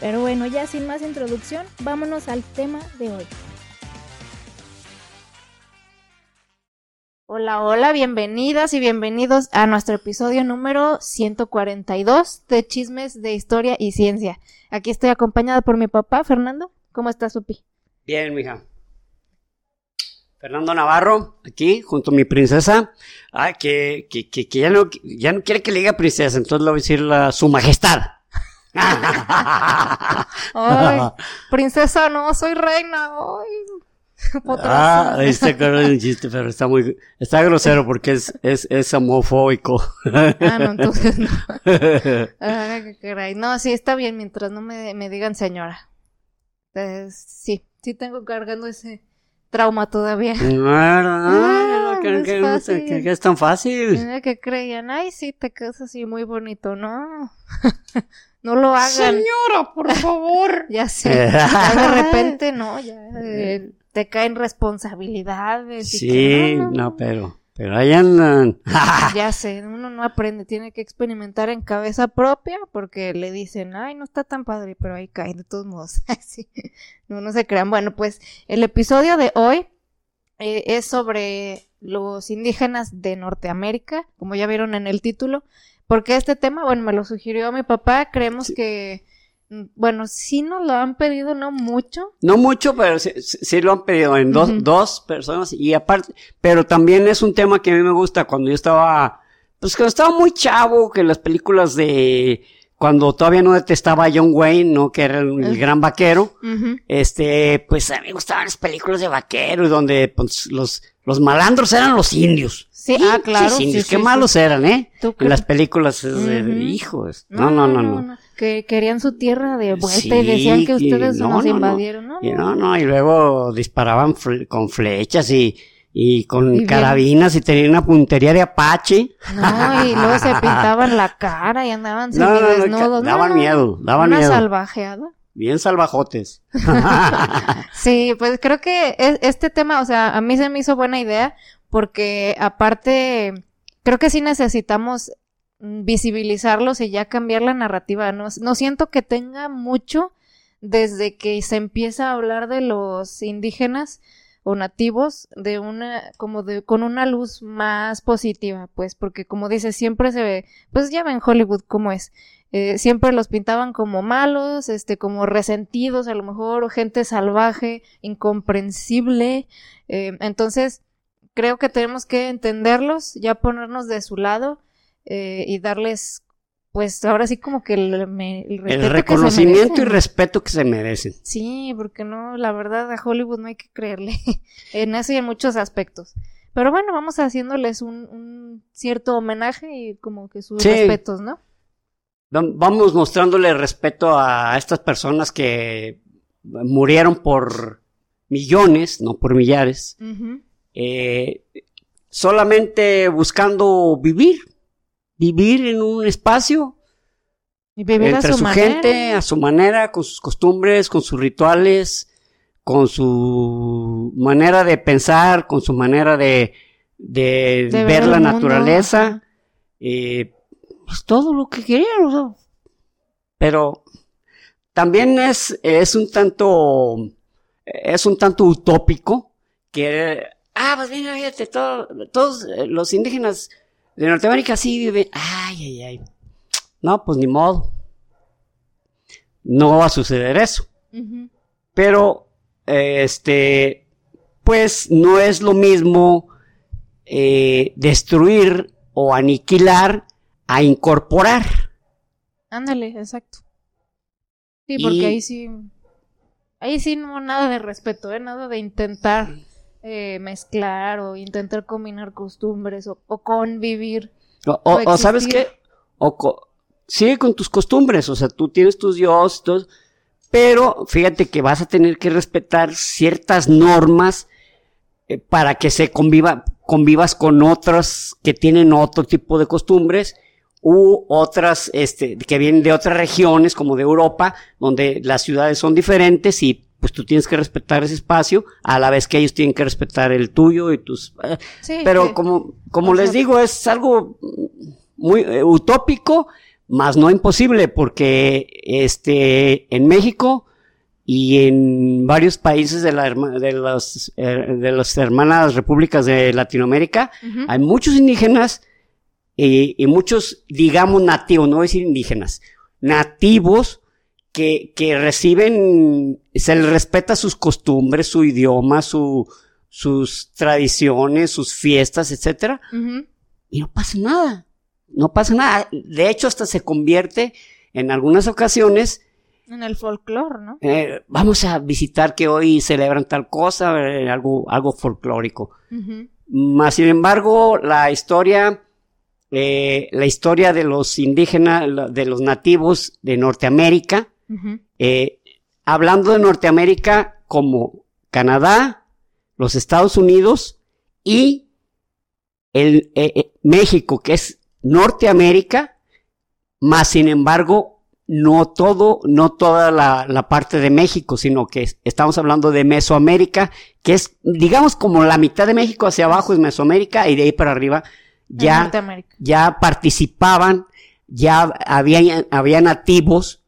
Pero bueno, ya sin más introducción, vámonos al tema de hoy. Hola, hola, bienvenidas y bienvenidos a nuestro episodio número 142 de Chismes de Historia y Ciencia. Aquí estoy acompañada por mi papá, Fernando. ¿Cómo estás, Supi? Bien, mija. Fernando Navarro, aquí, junto a mi princesa. Ah, que, que, que, ya, no, ya no quiere que le diga princesa, entonces le voy a decir la, su majestad. Ay, princesa, no, soy reina. Ay, ah, este claro un chiste, pero está muy, está grosero porque es, es, es homofóbico. ah, no, entonces no. Ay, caray. No, sí, está bien mientras no me, me digan señora. Entonces, sí, sí tengo cargando ese trauma todavía. Ah, que, que, que, es tan fácil. Que creían, ay, sí, te quedas así muy bonito, ¿no? No lo hagan. Señora, por favor. ya sé. de repente, no, ya eh, te caen responsabilidades. Sí, no, pero, pero ahí andan. ya sé, uno no aprende, tiene que experimentar en cabeza propia porque le dicen, ay, no está tan padre, pero ahí caen de todos modos. sí. No, no se crean. Bueno, pues el episodio de hoy eh, es sobre los indígenas de Norteamérica, como ya vieron en el título. Porque este tema, bueno, me lo sugirió mi papá, creemos que, mm, bueno, sí nos lo han pedido, no mucho. No mucho, pero sí, lo han pedido en dos, dos personas y aparte, pero también es un tema que a mí me gusta cuando yo estaba, pues cuando estaba muy chavo, que las películas de, cuando todavía no detestaba a John Wayne, ¿no? Que era el, gran vaquero. Este, pues a mí me gustaban las películas de vaquero, donde pues, los, los malandros eran los indios. Sí, ah, claro. Sí, qué malos eran, ¿eh? En las películas de hijos. No no no, no Que querían su tierra de vuelta y decían que ustedes nos invadieron, ¿no? Y no, no, y luego disparaban con flechas y, y con carabinas y tenían una puntería de apache. No, y luego se pintaban la cara y andaban semidesnudos. No, daban miedo, daban una miedo. salvajeada. Bien salvajotes. sí, pues creo que este tema, o sea, a mí se me hizo buena idea porque aparte, creo que sí necesitamos visibilizarlos y ya cambiar la narrativa. No, no siento que tenga mucho desde que se empieza a hablar de los indígenas nativos de una como de con una luz más positiva pues porque como dice siempre se ve pues ya ven Hollywood cómo es eh, siempre los pintaban como malos este como resentidos a lo mejor o gente salvaje incomprensible eh, entonces creo que tenemos que entenderlos, ya ponernos de su lado eh, y darles, pues ahora sí como que el, el, reconocimiento y respeto que se merecen. Sí, porque no, la verdad a Hollywood no hay que creerle en eso y en muchos aspectos. Pero bueno, vamos haciéndoles un, cierto homenaje y como que sus respetos, ¿no? Vamos mostrándole respeto a estas personas que murieron por millones, no por millares, eh, solamente buscando vivir, vivir en un espacio y vivir entre a su, gente, a su manera, con sus costumbres, con sus rituales, con su manera de pensar, con su manera de, de, ver, la naturaleza, eh, pues todo lo que querían, pero también es, es un tanto, es un tanto utópico que Ah, pues mira, fíjate, todos eh, los indígenas de Norteamérica sí viven. Ay, ay, ay. No, pues ni modo. No va a suceder eso. Pero, este, pues no es lo mismo eh, destruir o aniquilar a incorporar. Ándale, exacto. Sí, porque ahí sí. Ahí sí no nada de respeto, ¿eh? Nada de intentar eh, mezclar o intentar combinar costumbres o, convivir. O, sabes qué, o sigue con tus costumbres, o sea, tú tienes tus dioses, pero fíjate que vas a tener que respetar ciertas normas eh, para que se conviva, convivas con otras que tienen otro tipo de costumbres u otras este, que vienen de otras regiones como de Europa, donde las ciudades son diferentes y pues tú tienes que respetar ese espacio a la vez que ellos tienen que respetar el tuyo y tus eh, pero como como les digo es algo muy eh, utópico más no imposible porque este en México y en varios países de, la, de, los, eh, de las hermanas repúblicas de Latinoamérica hay muchos indígenas y, muchos, digamos, nativos, no voy a decir indígenas, nativos que, que reciben, se les respeta sus costumbres, su idioma, su, sus tradiciones, sus fiestas, etcétera, y no pasa nada, no pasa nada. De hecho, hasta se convierte en algunas ocasiones en el folclore, ¿no? Eh, vamos a visitar que hoy celebran tal cosa, eh, algo, algo folclórico. Más sin embargo, la historia eh, la historia de los indígenas, de los nativos de Norteamérica, eh, hablando de Norteamérica como Canadá, los Estados Unidos y el eh, México, que es Norteamérica, más sin embargo, no todo, no toda la, la, parte de México, sino que estamos hablando de Mesoamérica, que es, digamos, como la mitad de México hacia abajo es Mesoamérica y de ahí para arriba ya, ya participaban, ya había, había nativos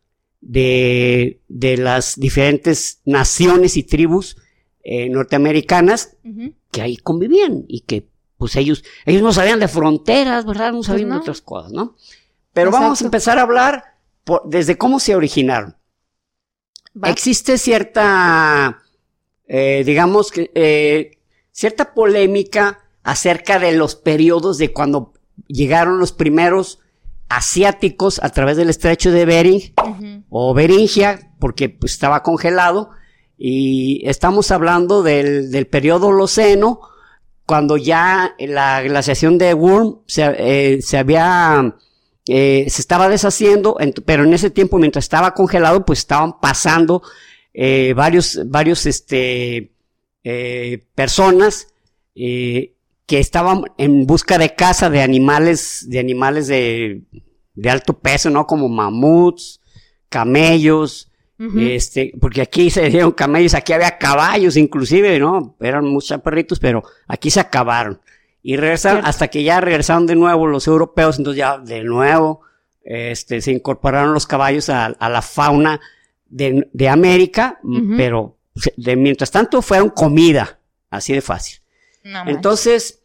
de, de las diferentes naciones y tribus eh, norteamericanas que ahí convivían y que pues ellos, ellos no sabían de fronteras, ¿verdad? No pues sabían de otras cosas, ¿no? Pero vamos a empezar a hablar desde cómo se originaron. Existe cierta, eh, digamos que, eh, cierta polémica acerca de los periodos de cuando llegaron los primeros asiáticos a través del estrecho de Bering o Beringia, porque pues, estaba congelado, y estamos hablando del, del periodo Holoceno, cuando ya la glaciación de Worm se, eh, se había, eh, se estaba deshaciendo, pero en ese tiempo mientras estaba congelado, pues estaban pasando eh, varios, varios, este, personas, que estaban en busca de caza de animales, de animales de, de alto peso, ¿no? Como mamuts, camellos, este, porque aquí se dieron camellos, aquí había caballos inclusive, ¿no? Eran muchos perritos, pero aquí se acabaron. Y regresaron, hasta que ya regresaron de nuevo los europeos, entonces ya de nuevo, este, se incorporaron los caballos a, la fauna de, de América, pero de, mientras tanto fueron comida, así de fácil. Entonces,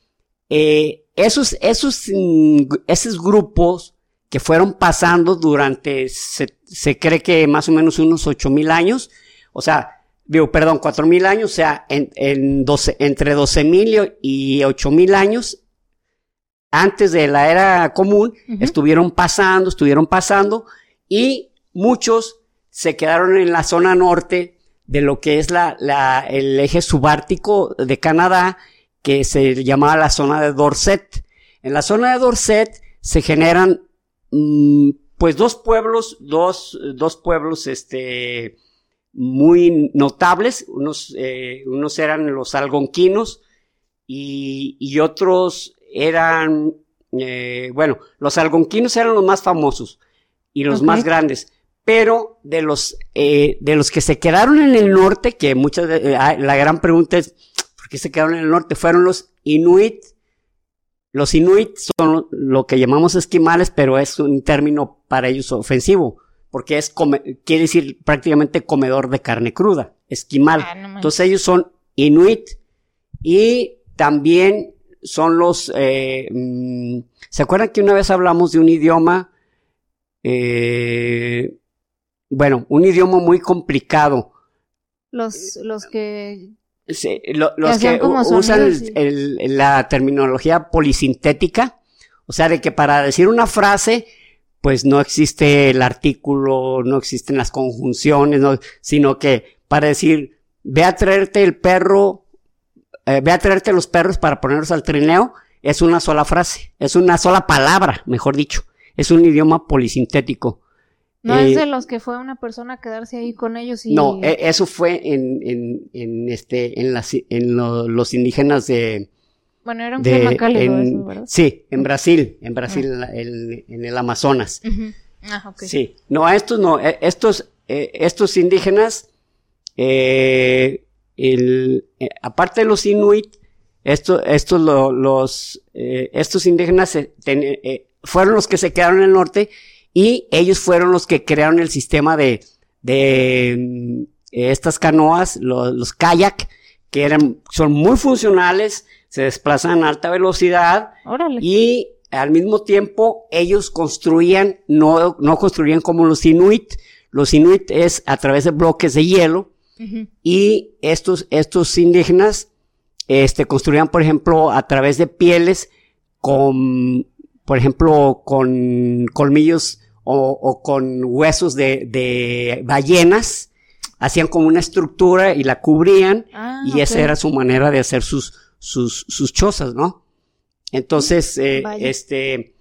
eh, esos, esos, mm, esos grupos que fueron pasando durante, se cree que más o menos unos ocho mil años, o sea, digo, perdón, cuatro mil años, o sea, en, en 12, entre doce mil y ocho mil años, antes de la era común, estuvieron pasando, estuvieron pasando, y muchos se quedaron en la zona norte de lo que es la, la, el eje subártico de Canadá, que se llamaba la zona de Dorset. En la zona de Dorset se generan, mm, pues dos pueblos, dos, dos pueblos, este, muy notables. Unos, eh, unos eran los algonquinos y, y otros eran, eh, bueno, los algonquinos eran los más famosos y los más grandes. Pero de los, eh, de los que se quedaron en el norte, que muchas, ah, la gran pregunta es, que se quedaron en el norte, fueron los Inuit. Los Inuit son lo que llamamos esquimales, pero es un término para ellos ofensivo, porque es quiere decir prácticamente comedor de carne cruda, esquimal. Ah, Entonces ellos son Inuit y también son los... Eh, mm, ¿Se acuerdan que una vez hablamos de un idioma? Eh, bueno, un idioma muy complicado. Los, los que Sí, los que usan la terminología polisintética, o sea, de que para decir una frase, pues no existe el artículo, no existen las conjunciones, sino que para decir, ve a traerte el perro, eh, ve a traerte los perros para ponerlos al trineo, es una sola frase, es una sola palabra, mejor dicho, es un idioma polisintético. No es de los que fue una persona a quedarse ahí con ellos y... No, e, eso fue en, en, en este, en, las, en los indígenas de... Bueno, era un clima cálido eso, ¿verdad? Sí, en Brasil, en Brasil, ah. en, el Amazonas. Ah. Sí, no, estos no, e, estos, e, estos indígenas, eh, el, aparte de los inuit, estos, estos los, eh, estos indígenas eh, fueron los que se quedaron en el norte y ellos fueron los que crearon el sistema de, de mm, estas canoas, los, los kayak, que eran, son muy funcionales, se desplazan a alta velocidad y al mismo tiempo ellos construían, no, no construían como los inuit, los inuit es a través de bloques de hielo y estos, estos indígenas este, construían, por ejemplo, a través de pieles con, por ejemplo, con colmillos o, con huesos de, de, ballenas. Hacían como una estructura y la cubrían ah, y esa era su manera de hacer sus, sus, sus chozas, ¿no? Entonces, eh, este,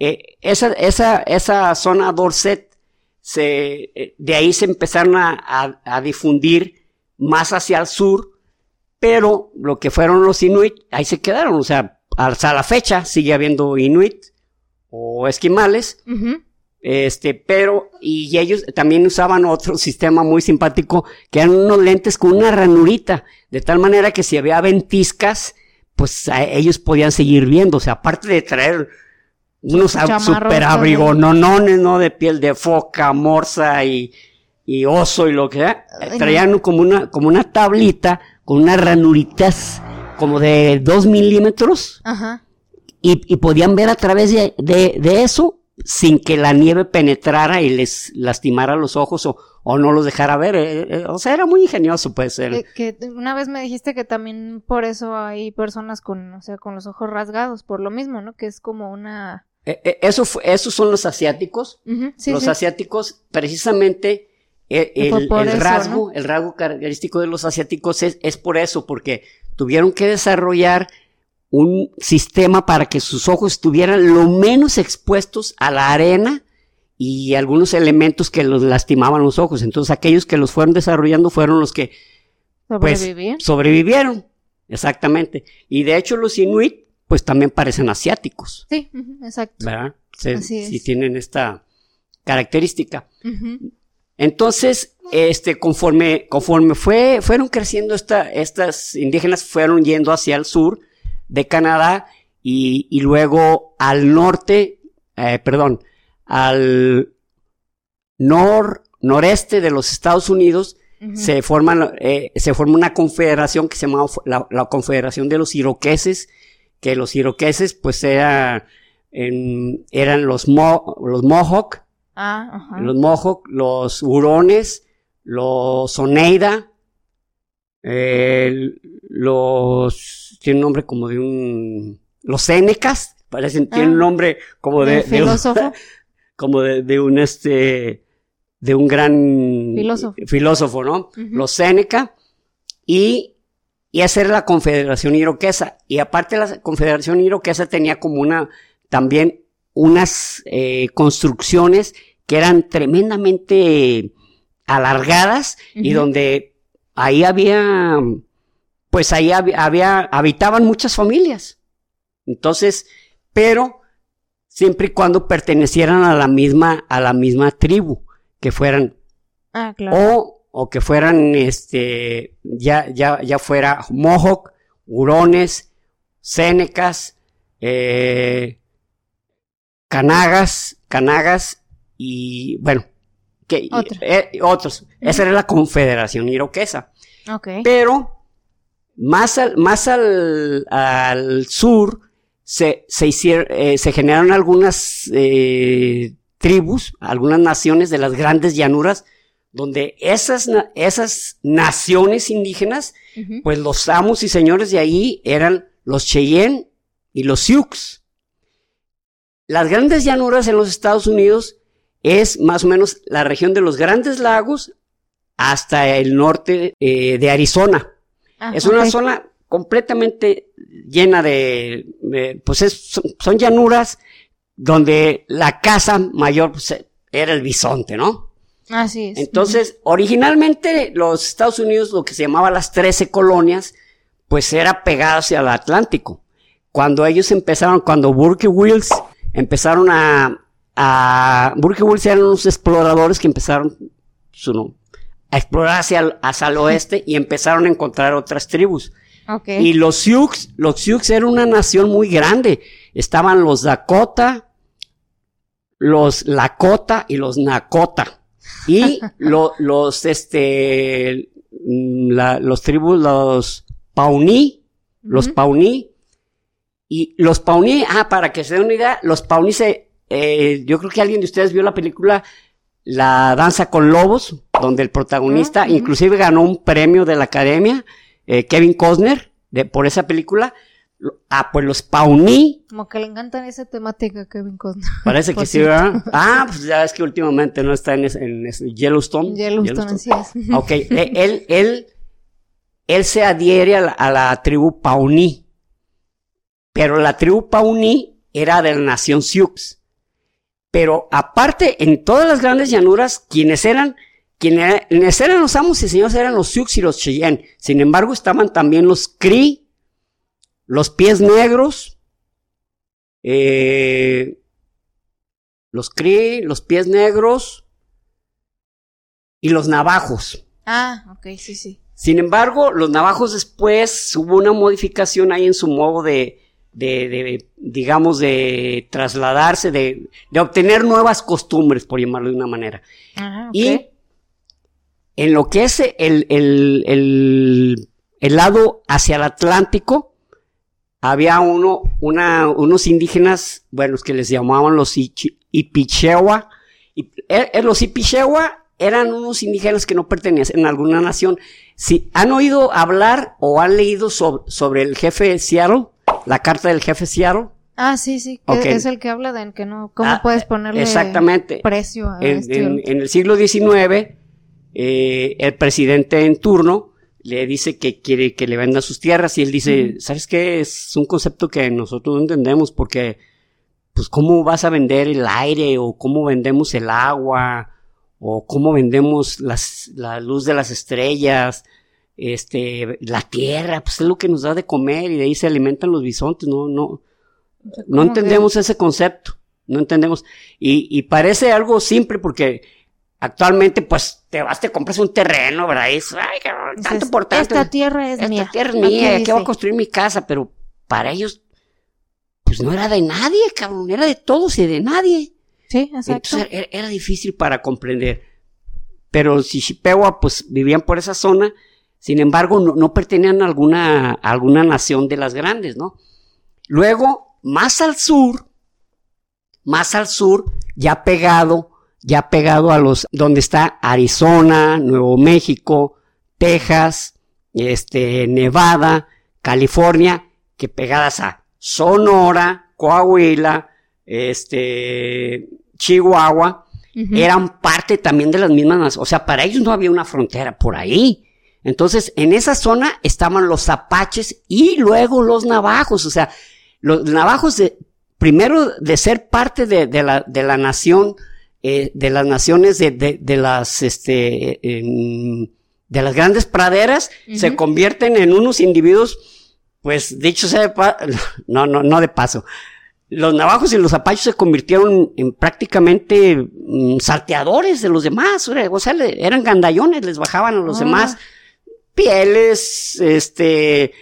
eh, esa, esa, esa zona Dorset, se, eh, de ahí se empezaron a, a, a difundir más hacia el sur pero lo que fueron los inuit, ahí se quedaron, o sea, hasta la fecha sigue habiendo inuit o esquimales, este, pero, y ellos también usaban otro sistema muy simpático, que eran unos lentes con una ranurita, de tal manera que si había ventiscas, pues ellos podían seguir viendo, o sea, aparte de traer unos super abrigonones, ¿no? De piel de foca, morsa y, y oso y lo que sea, traían como una, como una tablita con unas ranuritas como de dos milímetros. Ajá. Y, podían ver a través de, de, eso sin que la nieve penetrara y les lastimara los ojos o, o no los dejara ver. Eh, eh, o sea, era muy ingenioso, puede ser. Que, una vez me dijiste que también por eso hay personas con, o sea, con los ojos rasgados, por lo mismo, ¿no? Que es como una... Eh, eso esos son los asiáticos. los asiáticos, precisamente, eh, el, rasgo, el rasgo característico de los asiáticos es, es por eso, porque tuvieron que desarrollar un sistema para que sus ojos estuvieran lo menos expuestos a la arena y algunos elementos que los lastimaban los ojos. Entonces aquellos que los fueron desarrollando fueron los que pues, sobrevivieron. Exactamente. Y de hecho los inuit pues también parecen asiáticos. Sí, exacto. ¿Verdad? Sí, tienen esta característica. Entonces, este, conforme, conforme fue, fueron creciendo esta, estas indígenas, fueron yendo hacia el sur de Canadá y, y luego al norte, eh, perdón, al nor, noreste de los Estados Unidos, se forman, eh, se forma una confederación que se llama la, la Confederación de los Iroqueses, que los iroqueses, pues, era, eran los, mo, los Mohawk, Ah, los Mohawk, los Hurones, los Oneida, los, tiene un nombre como de un, los Senecas, parecen, tiene un ah. nombre como de, filósofo? como de, un este, de un gran filósofo, ¿no? Los Seneca, y, y esa era la Confederación Iroquesa, y aparte la Confederación Iroquesa tenía como una, también unas eh, construcciones que eran tremendamente alargadas y donde ahí había, pues ahí había, habitaban muchas familias. Entonces, pero siempre y cuando pertenecieran a la misma, a la misma tribu, que fueran, ah, claro. o, o que fueran, este, ya, ya, ya fuera Mohawk, Hurones, Sénecas, eh, Canagas, Canagas y bueno, que, eh, otros. Esa era la Confederación Iroquesa. Pero más al, más al, al sur se, se, hicieron, eh, se generaron algunas eh, tribus, algunas naciones de las grandes llanuras, donde esas, esas naciones indígenas, pues los amos y señores de ahí eran los Cheyenne y los Sioux. Las grandes llanuras en los Estados Unidos es más o menos la región de los grandes lagos hasta el norte eh, de Arizona. Ah, es una zona completamente llena de, pues son, llanuras donde la casa mayor pues, era el bisonte, ¿no? Así es. Entonces, originalmente los Estados Unidos, lo que se llamaba las 13 colonias, pues era pegado hacia el Atlántico. Cuando ellos empezaron, cuando Burke Wills empezaron a, a Burke Wills eran unos exploradores que empezaron su, a explorar hacia, hacia el oeste y empezaron a encontrar otras tribus. Okay. Y los Sioux, los Sioux eran una nación muy grande. Estaban los Dakota, los Lakota y los Nakota. Y lo- los, este, la- los tribus, los Pawnee, los. Pawnee. Y los Pawnee, ah, para que se den una idea, los Pawnee se, eh, yo creo que alguien de ustedes vio la película La Danza con Lobos, donde el protagonista Ah, ujú. inclusive ganó un premio de la academia, eh, Kevin Costner, de, por esa película. Ah, pues los Pawnee, Como que le encantan esa temática, Kevin Costner. parece que sí. ¿verdad? Ah, pues ya es que últimamente no está en, ese- en ese Yellowstone. Yellowstone, así es. Ok, e- él, él, él se adhiere a la, a la tribu Pawnee. Pero la tribu Pawnee era de la nación Sioux. Pero aparte, en todas las grandes llanuras, quienes eran, quienes eran los amos y señores eran los Sioux y los Cheyenne. Sin embargo, estaban también los Cree, los pies negros, eh, los Cree, los pies negros y los navajos. Ah, ok, sí, sí. Sin embargo, los navajos después hubo una modificación ahí en su modo de, de, de, digamos, de trasladarse, de, de obtener nuevas costumbres, por llamarlo de una manera. Ok. Y en lo que es el, el, el, el lado hacia el Atlántico, había uno, una, unos indígenas, bueno, que les llamaban los Ichi- Ipichewa. Eh, eh, los Ipichewa eran unos indígenas que no pertenecían a alguna nación. Si han oído hablar o han leído sobre, sobre el jefe de Seattle, la carta del jefe de Seattle, Ah, sí, sí, que es el que habla de que no, cómo Ah, puedes ponerle exactamente. precio a en, este. en- en el siglo XIX, eh, el presidente en turno le dice que quiere que le venda sus tierras y él dice, ¿sabes qué? Es un concepto que nosotros no entendemos porque, pues, ¿cómo vas a vender el aire o cómo vendemos el agua o cómo vendemos las, la luz de las estrellas? Este, la tierra, pues es lo que nos da de comer y de ahí se alimentan los bisontes, no, no, no ¿Cómo entendemos ese concepto, no entendemos. Y, y parece algo simple porque actualmente, pues, te vas, te compras un terreno, ¿verdad? Y dices, ay, tanto por tanto. Esta tierra es Esta mía. tierra es mía, aquí voy a construir mi casa, pero para ellos, pues no era de nadie, cabrón, era de todos y de nadie. Sí, exacto. Entonces era, era difícil para comprender. Pero si Shipewa, pues vivían por esa zona, sin embargo, no, no pertenían a alguna, a alguna nación de las grandes, ¿no? Luego, más al sur, más al sur, ya pegado, ya pegado a los, donde está Arizona, Nuevo México, Texas, este, Nevada, California, que pegadas a Sonora, Coahuila, este, Chihuahua, eran parte también de las mismas, o sea, para ellos no había una frontera por ahí. Entonces, en esa zona estaban los apaches y luego los navajos, o sea, los navajos de, primero de ser parte de, de la, de la nación, eh, de las naciones de, de, de las, este, de las grandes praderas, se convierten en unos individuos, pues, dicho sea de pa- no, no, no de paso. Los navajos y los apaches se convirtieron en prácticamente mm, salteadores de los demás, o sea, le- eran gandallones, les bajaban a los Ah. demás pieles, este,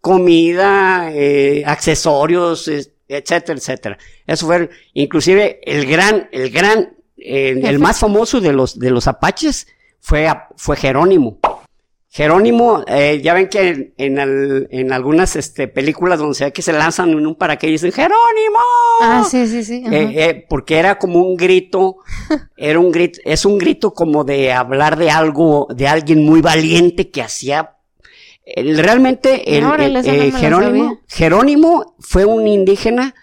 comida, eh, accesorios, es- etcétera, etcétera. Eso fue, inclusive, el gran, el gran, eh, el más famoso de los, de los apaches fue, fue Jerónimo. Jerónimo, eh, ya ven que en, en, al- en algunas este, películas donde se ve que se lanzan en un paracaídas dicen Jerónimo. Ah, sí, sí, sí. Eh, eh, porque era como un grito, era un grito, es un grito como de hablar de algo, de alguien muy valiente que hacía. el- realmente el, Órale, el, no eh, Jerónimo. Jerónimo fue un indígena,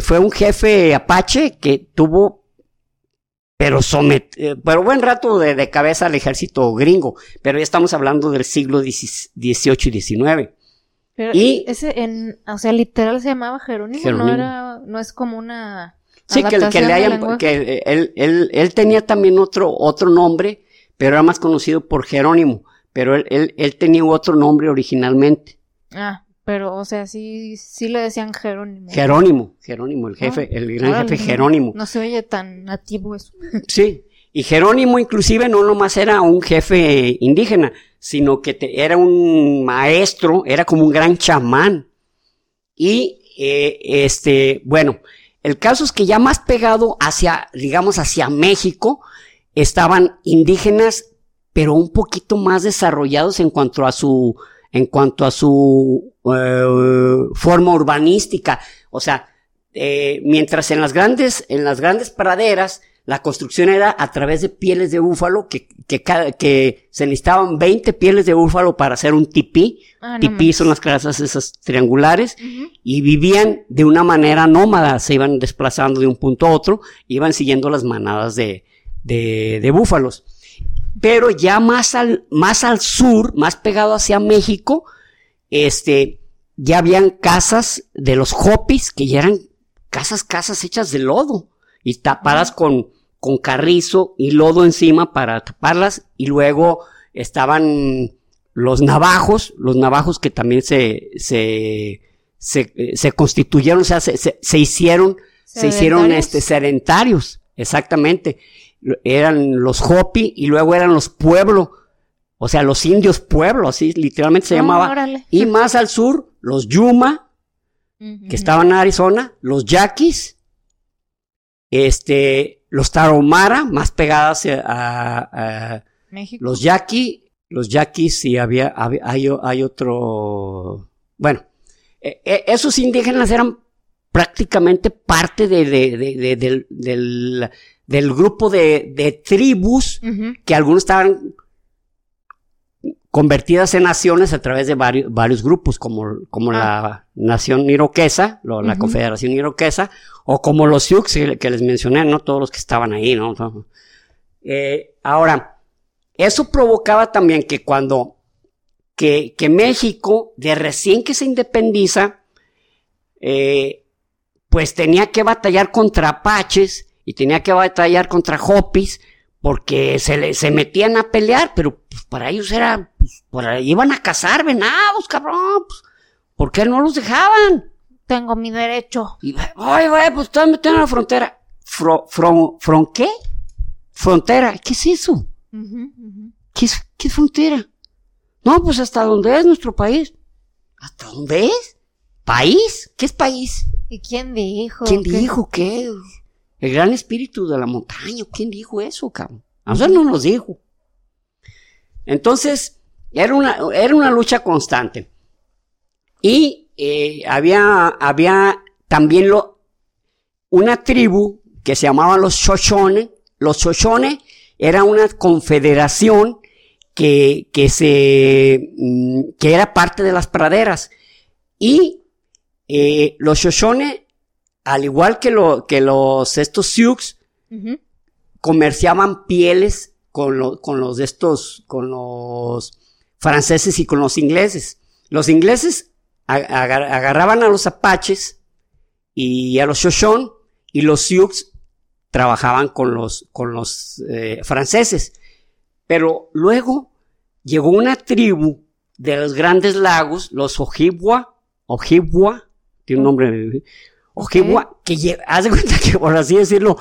fue un jefe apache que tuvo, pero somet, eh, pero buen rato de, de cabeza al ejército gringo, pero ya estamos hablando del siglo XVIII y XIX. Pero y- ese, en, o sea, literal se llamaba Jerónimo, Jerónimo. no era, no es como una Sí, que, que le hayan, que él, él, él, tenía también otro, otro nombre, pero era más conocido por Jerónimo, pero él, él, él tenía otro nombre originalmente. Ah, pero, o sea, sí, sí le decían Jerónimo. Jerónimo, Jerónimo, el jefe, ah, el gran jefe Jerónimo. No se oye tan nativo eso. Sí, y Jerónimo inclusive no nomás era un jefe indígena, sino que era un maestro, era como un gran chamán. Y, eh, este, bueno, el caso es que ya más pegado hacia, digamos, hacia México, estaban indígenas, pero un poquito más desarrollados en cuanto a su, en cuanto a su eh, forma urbanística. O sea, eh, mientras en las grandes, en las grandes praderas, la construcción era a través de pieles de búfalo, que, que, que se necesitaban 20 pieles de búfalo para hacer un tipí. Ah, tipí son las casas esas triangulares. Y vivían de una manera nómada, se iban desplazando de un punto a otro, iban siguiendo las manadas de, de, de búfalos. Pero ya más al, más al sur, más pegado hacia México, este, ya habían casas de los Hopis, que ya eran casas, casas hechas de lodo y tapadas con, con carrizo y lodo encima para taparlas y luego estaban los navajos, los navajos que también se, se, se, constituyeron, o sea, se, se, hicieron, se hicieron este, sedentarios, exactamente. Eran los Hopi y luego eran los pueblos, o sea, los indios pueblo, así literalmente se ah, llamaba. Y más al sur, los Yuma, que estaban en Arizona, los Yaquis, este, los Tarahumara, más pegadas a, México. los Yaqui, los Yaquis y había, hay, hay, otro, bueno, e, e, esos indígenas eran prácticamente parte de, del, del, grupo de, tribus que algunos estaban convertidas en naciones a través de varios, varios grupos, como, como la ah. nación iroquesa, la confederación iroquesa, o como los Sioux que, les mencioné, ¿no? Todos los que estaban ahí, ¿no? Eh, ahora, eso provocaba también que cuando, que, que México, de recién que se independiza, eh, pues tenía que batallar contra apaches y tenía que batallar contra hopis, porque se, le, se metían a pelear, pero pues, para ellos era, pues, por ahí iban a cazar venados, cabrón, pues, ¿por qué no los dejaban? Tengo mi derecho. Y, ay, güey, pues están metiendo en la frontera. Fro, fron, qué? Frontera, ¿qué es eso? ¿Qué, es, ¿Qué es frontera? No, pues hasta dónde es nuestro país. ¿Hasta dónde es? ¿País? ¿Qué es país? ¿Y quién dijo? ¿Quién dijo qué? El gran espíritu de la montaña. ¿Quién dijo eso, cabrón? A nosotros no nos dijo. Entonces, era una, era una lucha constante. Y eh, había, había también lo, una tribu que se llamaba los Shoshone. Los Shoshone era una confederación que, que se, mm, que era parte de las praderas. Y eh, los Shoshone al igual que, lo, que los, estos Sioux, comerciaban pieles con, con los de estos, con los franceses y con los ingleses. Los ingleses agarraban a los apaches y a los Shoshone y los Sioux trabajaban con los, con los eh, franceses. Pero luego llegó una tribu de los grandes lagos, los Ojibwa, Ojibwa, tiene un nombre, Ojibwa, que haz de cuenta que por así decirlo,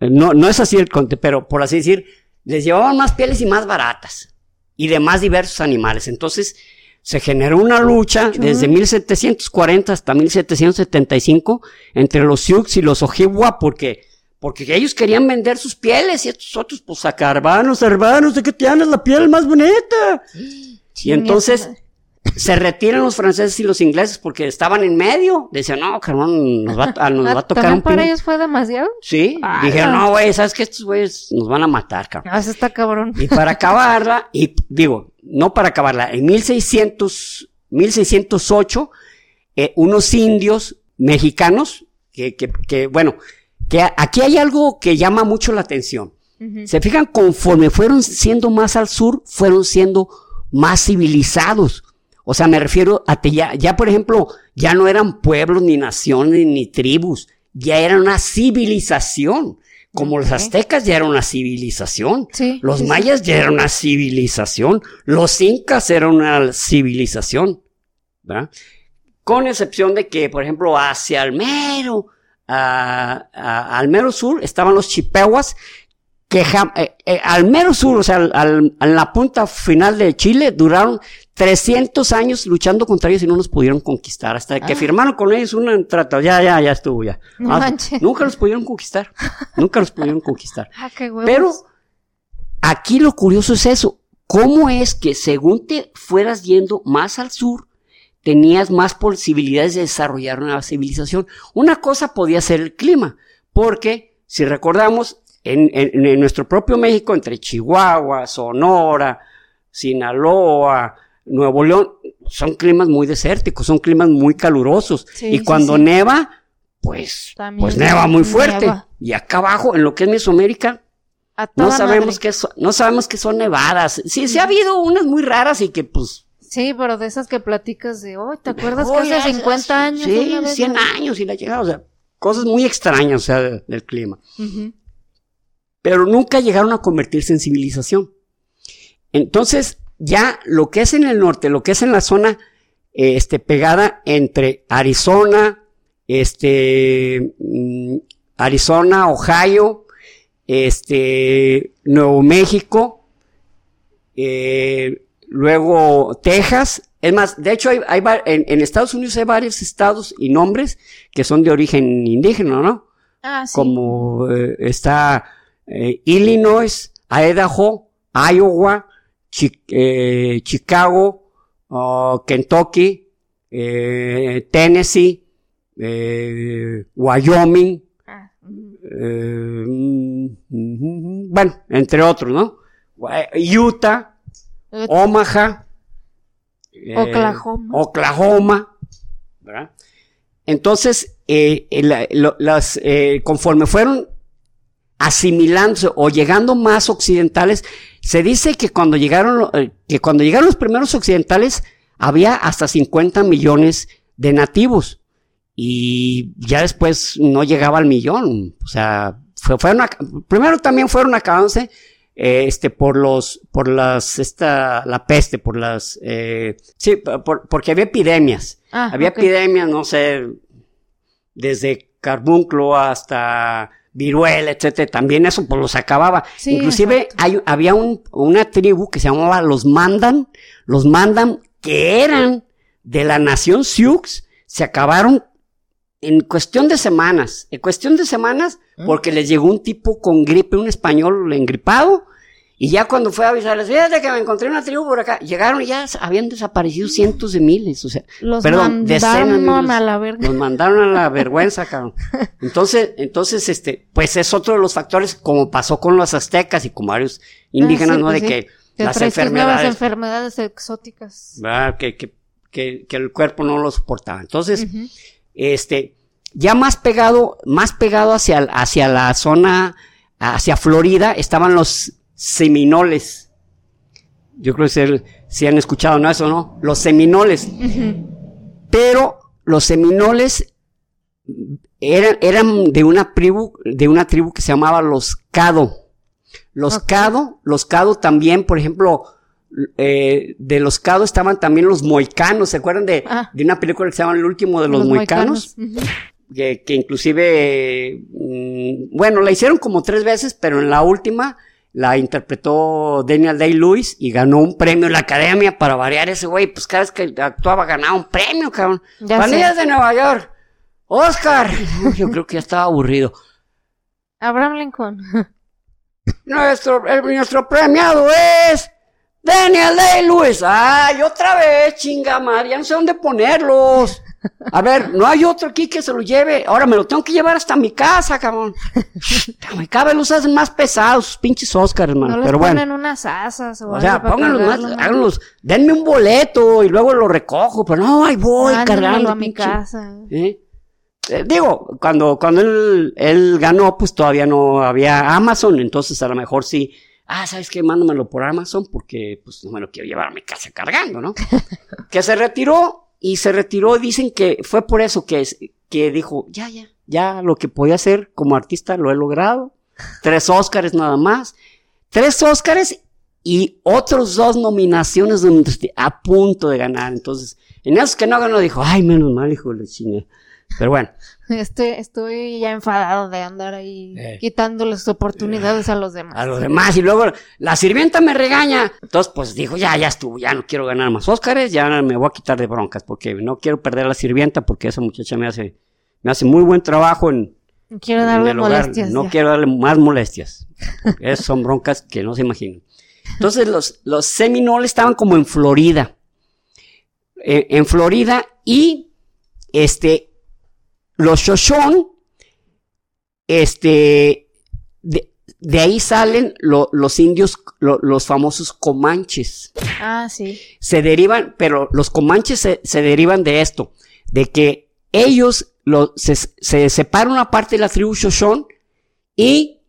no, no es así el conte, pero por así decir, les llevaban más pieles y más baratas y de más diversos animales. Entonces, se generó una lucha desde 1740 hasta 1775 entre los Sioux y los Ojibwa porque, porque ellos querían vender sus pieles y estos otros, pues sacar, hermanos, hermanos, de que tienes la piel más bonita. y entonces, se retiran los franceses y los ingleses porque estaban en medio. Decían, no, cabrón, nos va, a, nos va a tocar un para ellos fue demasiado? Sí. Dijeron, no, güey, ¿sabes qué? Estos güeyes nos van a matar, cabrón. Ah, está cabrón. Y para acabarla, y digo, no para acabarla, en 1600, 1608, eh, unos indios mexicanos, que, que, que, bueno, que aquí hay algo que llama mucho la atención. Se fijan, conforme fueron siendo más al sur, fueron siendo más civilizados. O sea, me refiero a que ya, ya por ejemplo, ya no eran pueblos, ni naciones, ni tribus. ya era una civilización. Como los aztecas ya era una civilización. Sí, los sí, sí. mayas ya era una civilización. Los incas eran una civilización. ¿verdad? Con excepción de que, por ejemplo, hacia el mero, a- a- al mero sur estaban los chipehuas, que eh, eh, al mero sur, o sea, al, al- a la punta final de Chile, duraron 300 años luchando contra ellos y no los pudieron conquistar. Hasta que Ah. firmaron con ellos un tratado. Ya, ya, ya estuvo ya. No Ah, nunca los pudieron conquistar. nunca los pudieron conquistar. Ah, qué. Pero aquí lo curioso es eso. ¿Cómo es que según te fueras yendo más al sur, tenías más posibilidades de desarrollar una civilización? Una cosa podía ser el clima, porque si recordamos, en, en- en nuestro propio México, entre Chihuahua, Sonora, Sinaloa, Nuevo León, son climas muy desérticos, son climas muy calurosos. Sí, y cuando sí. neva, pues, También pues neva muy fuerte. nieva. Y acá abajo, en lo que es Mesoamérica, no sabemos que son, no sabemos que son nevadas. Sí, sí ha habido unas muy raras y que pues. Sí, pero de esas que platicas de, oh, ¿te acuerdas que hace 50 años? Sí, una vez 100 me- años y la llegada, o sea, cosas muy extrañas, o sea, de- del clima. Ujú. Pero nunca llegaron a convertirse en civilización. Entonces, ya lo que es en el norte, lo que es en la zona, eh, este, pegada entre Arizona, este, mm, Arizona, Ohio, este, Nuevo México, eh, luego Texas. Es más, de hecho, hay, hay va- en, en Estados Unidos hay varios estados y nombres que son de origen indígena, ¿no? Ah, sí. Como eh, está eh, Illinois, Idaho, Iowa, Chi- eh, Chicago, Kentucky, eh, Tennessee, Wyoming, Ah, mm, bueno, entre otros, ¿no? Eh, Utah, Omaha, eh, Oklahoma. Oklahoma, ¿verdad? Entonces, eh, eh, la- lo- las, eh, conforme fueron asimilándose o llegando más occidentales, se dice que cuando llegaron, eh, que cuando llegaron los primeros occidentales, había hasta 50 millones de nativos. Y ya después no llegaba al millón. O sea, fue- fueron, ac- primero también fueron acabándose, eh, este, por los, por las, esta, la peste, por las, eh, sí, por- porque había epidemias. Ah, Había epidemias, no sé, desde carbunclo hasta viruela, etcétera. También eso pues los acababa. Sí, Inclusive hay, había un, una tribu que se llamaba los Mandan, los Mandan que eran de la nación Sioux, se acabaron en cuestión de semanas, en cuestión de semanas, ¿Mm? porque les llegó un tipo con gripe, un español engripado, y ya cuando fue a avisarles, fíjate que me encontré una tribu por acá, llegaron y ya habían desaparecido cientos de miles, o sea, Los perdón, decenas de mandaron a la verga. Los mandaron a la vergüenza, cabrón. Entonces, entonces, este, pues es otro de los factores, como pasó con los aztecas y con varios indígenas, Ah, sí, ¿no? pues de sí. que Que las tus nuevas enfermedades, enfermedades exóticas. ¿verdad? Que, que, que, que el cuerpo no lo soportaba. Entonces, este, ya más pegado, más pegado hacia, hacia la zona, hacia Florida, estaban los seminoles. Yo creo que se- si han escuchado, ¿no? Eso, ¿no? Los seminoles. Pero los seminoles eran, eran de una tribu, de una tribu que se llamaba los Cado. Los. Cado, los Cado también, por ejemplo, eh, de los Cado estaban también los moicanos. ¿Se acuerdan de, Ah. de una película que se llama El último de los, moicanos? moicanos. Que inclusive, mm, bueno, la hicieron como tres veces, pero en la última la interpretó Daniel Day-Lewis y ganó un premio en la academia para variar ese güey, pues cada vez que actuaba ganaba un premio, cabrón. Sé. de Nueva York, Oscar. Yo creo que ya estaba aburrido. Abraham Lincoln. Nuestro, el- nuestro premiado es Daniel Day-Lewis. Ay, otra vez, chinga madre, ya no sé dónde ponerlos. A ver, no hay otro aquí que se lo lleve. Ahora me lo tengo que llevar hasta mi casa, cabrón. Me cabe los hacen más pesados, sus pinches Oscars, hermano. No Pero bueno. ponen unas asas o, O sea, pónganlos más, háganlos, denme un boleto y luego lo recojo, pero no, ahí voy Mándenmelo cargando. a mi pinche- casa. ¿Eh? Eh, digo, cuando, cuando él, él ganó, pues todavía no había Amazon, entonces a lo mejor sí, ah, ¿sabes qué? Mándamelo por Amazon porque pues no me lo quiero llevar a mi casa cargando, ¿no? que se retiró y se retiró, dicen que fue por eso que, que dijo, ya, ya, ya lo que podía hacer como artista lo he logrado. Tres Óscares nada más. Tres Óscares y otros dos nominaciones donde a punto de ganar. Entonces, en esos que no ganó, dijo, ay, menos mal, hijo de chingue. Pero bueno. Estoy, estoy ya enfadado de andar ahí eh. quitando las oportunidades a los demás. A los demás. Y luego la sirvienta me regaña. Entonces, pues dijo, ya, ya estuvo, ya no quiero ganar más Óscares, ya me voy a quitar de broncas, porque no quiero perder a la sirvienta, porque esa muchacha me hace, me hace muy buen trabajo en. Quiero darle molestias. No quiero darle más molestias. Esas son broncas que no se imaginan. Entonces, los, los Seminoles estaban como en Florida. Eh, en Florida y este los Shoshone, este, de, ahí salen los indios, los famosos comanches. Ah, sí. Se derivan, pero los comanches se, derivan de esto, de que ellos se, se separan una parte de la tribu Shoshone y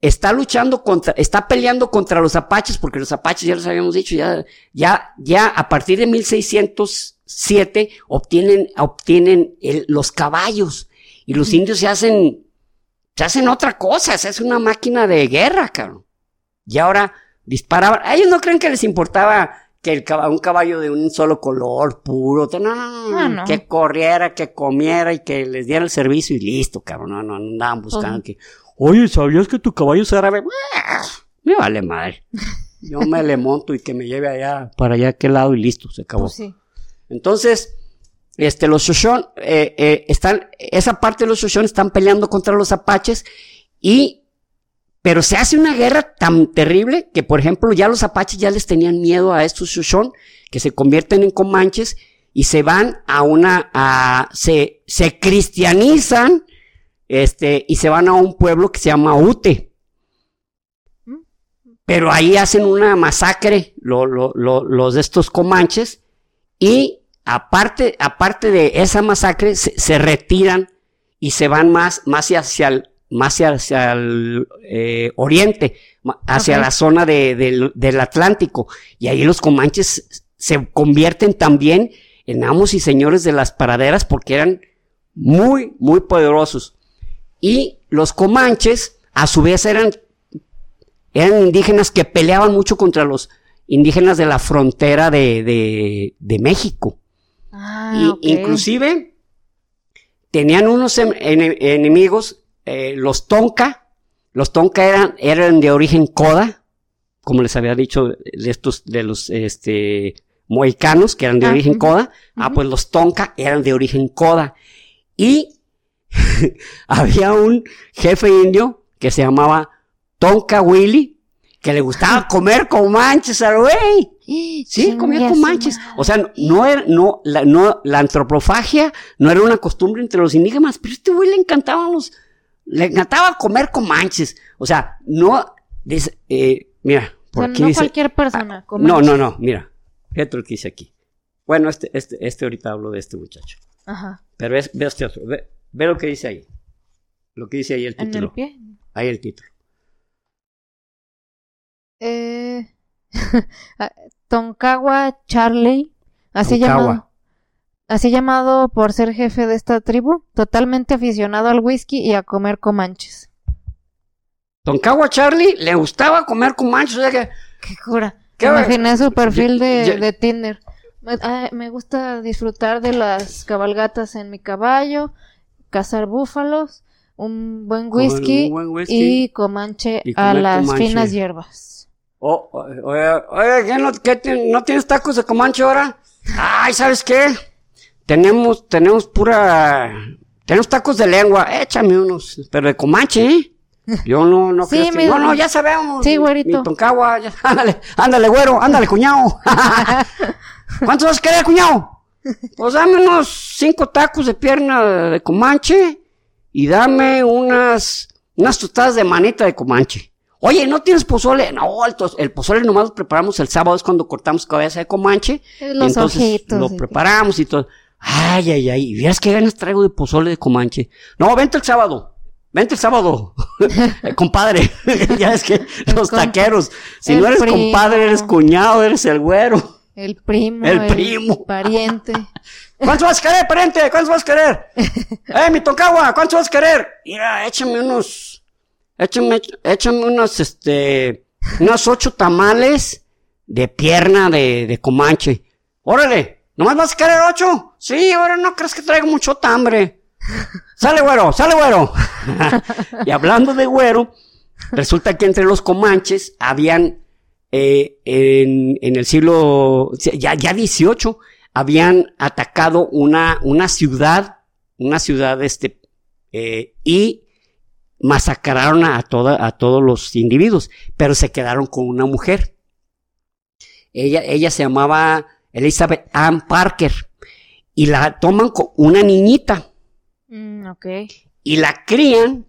está luchando contra, está peleando contra los apaches, porque los apaches ya los habíamos dicho, ya, ya, ya a partir de 1600 siete obtienen, obtienen los caballos y los indios se hacen, se hacen otra cosa, se hace una máquina de guerra, cabrón. Y ahora disparaban, ellos no creen que les importaba que el caballo, un caballo de un solo color, puro, no, no, no, que corriera, que comiera y que les diera el servicio y listo, cabrón, no, no, andaban buscando que, oye, ¿sabías que tu caballo es árabe? Me vale madre. Yo me le monto y que me lleve allá, para allá aquel lado y listo, se acabó. Pues sí. Entonces, este, los Shoshone, eh, eh, están, esa parte de los Shoshone están peleando contra los apaches y, pero se hace una guerra tan terrible que, por ejemplo, ya los apaches ya les tenían miedo a estos Shoshone, que se convierten en comanches y se van a una, a, se, se cristianizan, este, y se van a un pueblo que se llama Ute. Pero ahí hacen una masacre, los de estos comanches, y aparte, aparte de esa masacre, se, retiran y se van más, más hacia el, más hacia el eh, oriente, hacia la zona del Atlántico. Y ahí los comanches se convierten también en amos y señores de las paraderas porque eran muy, muy poderosos. Y los comanches, a su vez, eran, eran indígenas que peleaban mucho contra los indígenas de la frontera de, de México. Ah, y, Inclusive tenían unos em, enemigos, eh, los Tonka. Los Tonka eran, eran de origen Koda, como les había dicho de estos, de los, este, moicanos, que eran de ah, origen Koda. Ah, pues los Tonka eran de origen Koda. Y había un jefe indio que se llamaba Tonka Willy, que le gustaba comer con manches al güey. Sí, comía con manches. O sea, no era, no, la, no, la antropofagia no era una costumbre entre los indígenas, pero este güey le encantaba le encantaba comer con manches. O sea, no, dice, eh, mira, por aquí no cualquier persona. Ah, no, no, no, mira, fíjate lo que dice aquí. Bueno, este, este, este ahorita hablo de este muchacho. Ajá. Pero ve, ve este otro, ve, ve, lo que dice ahí. Lo que dice ahí el título. ¿En el pie? Ahí el título. Eh, Tonkawa Charlie, así llamado. Así llamado por ser jefe de esta tribu, totalmente aficionado al whisky y a comer comanches. Tonkawa Charlie le gustaba comer comanches, o sea que... Qué cura. Imaginé su perfil de, Tinder. Me gusta disfrutar de las cabalgatas en mi caballo, cazar búfalos, un buen whisky, y comanche a las finas hierbas. Oh, oye, oye, ¿qué no, qué, ¿no tienes tacos de comanche ahora? Ay, ¿sabes qué? Tenemos, tenemos pura, tenemos tacos de lengua, échame unos, pero de comanche, ¿eh? Yo no, no sí, No, no, ya sabemos. Sí, güerito. Mi toncagua, ándale, ándale, güero, ándale, cuñado. ¿Cuántos vas a querer, cuñado? Pues dame unos cinco tacos de pierna de comanche y dame unas, unas tostadas de manita de comanche. Oye, ¿no tienes pozole? No, el, el, pozole nomás lo preparamos el sábado, es cuando cortamos cabeza de comanche. Los entonces lo preparamos y todo. Ay, ay, ay. ¿Y vieras qué ganas traigo de pozole de comanche? No, vente el sábado. Vente el sábado, compadre. ya es que los taqueros, si no eres compadre, eres cuñado, eres el güero. El primo. El primo. pariente. ¿Cuántos vas a querer, pariente? ¿Cuántos vas a querer? ¡Eh, mi Toncagua! ¿Cuántos vas a querer? Mira, échame unos, échame, échame unos, este, unos ocho tamales de pierna de, de comanche. Órale, ¿nomás vas a querer ocho? Sí, ahora no crees que traigo mucho hambre. Sale, güero, sale, güero. y hablando de güero, resulta que entre los comanches habían, eh, en, en, el siglo, ya, ya 18, habían atacado una, una ciudad, una ciudad, este, eh, y masacraron a, toda, a todos los individuos, pero se quedaron con una mujer. Ella, ella se llamaba Elizabeth Ann Parker y la toman con una niñita. Mm, ok. Y la crían,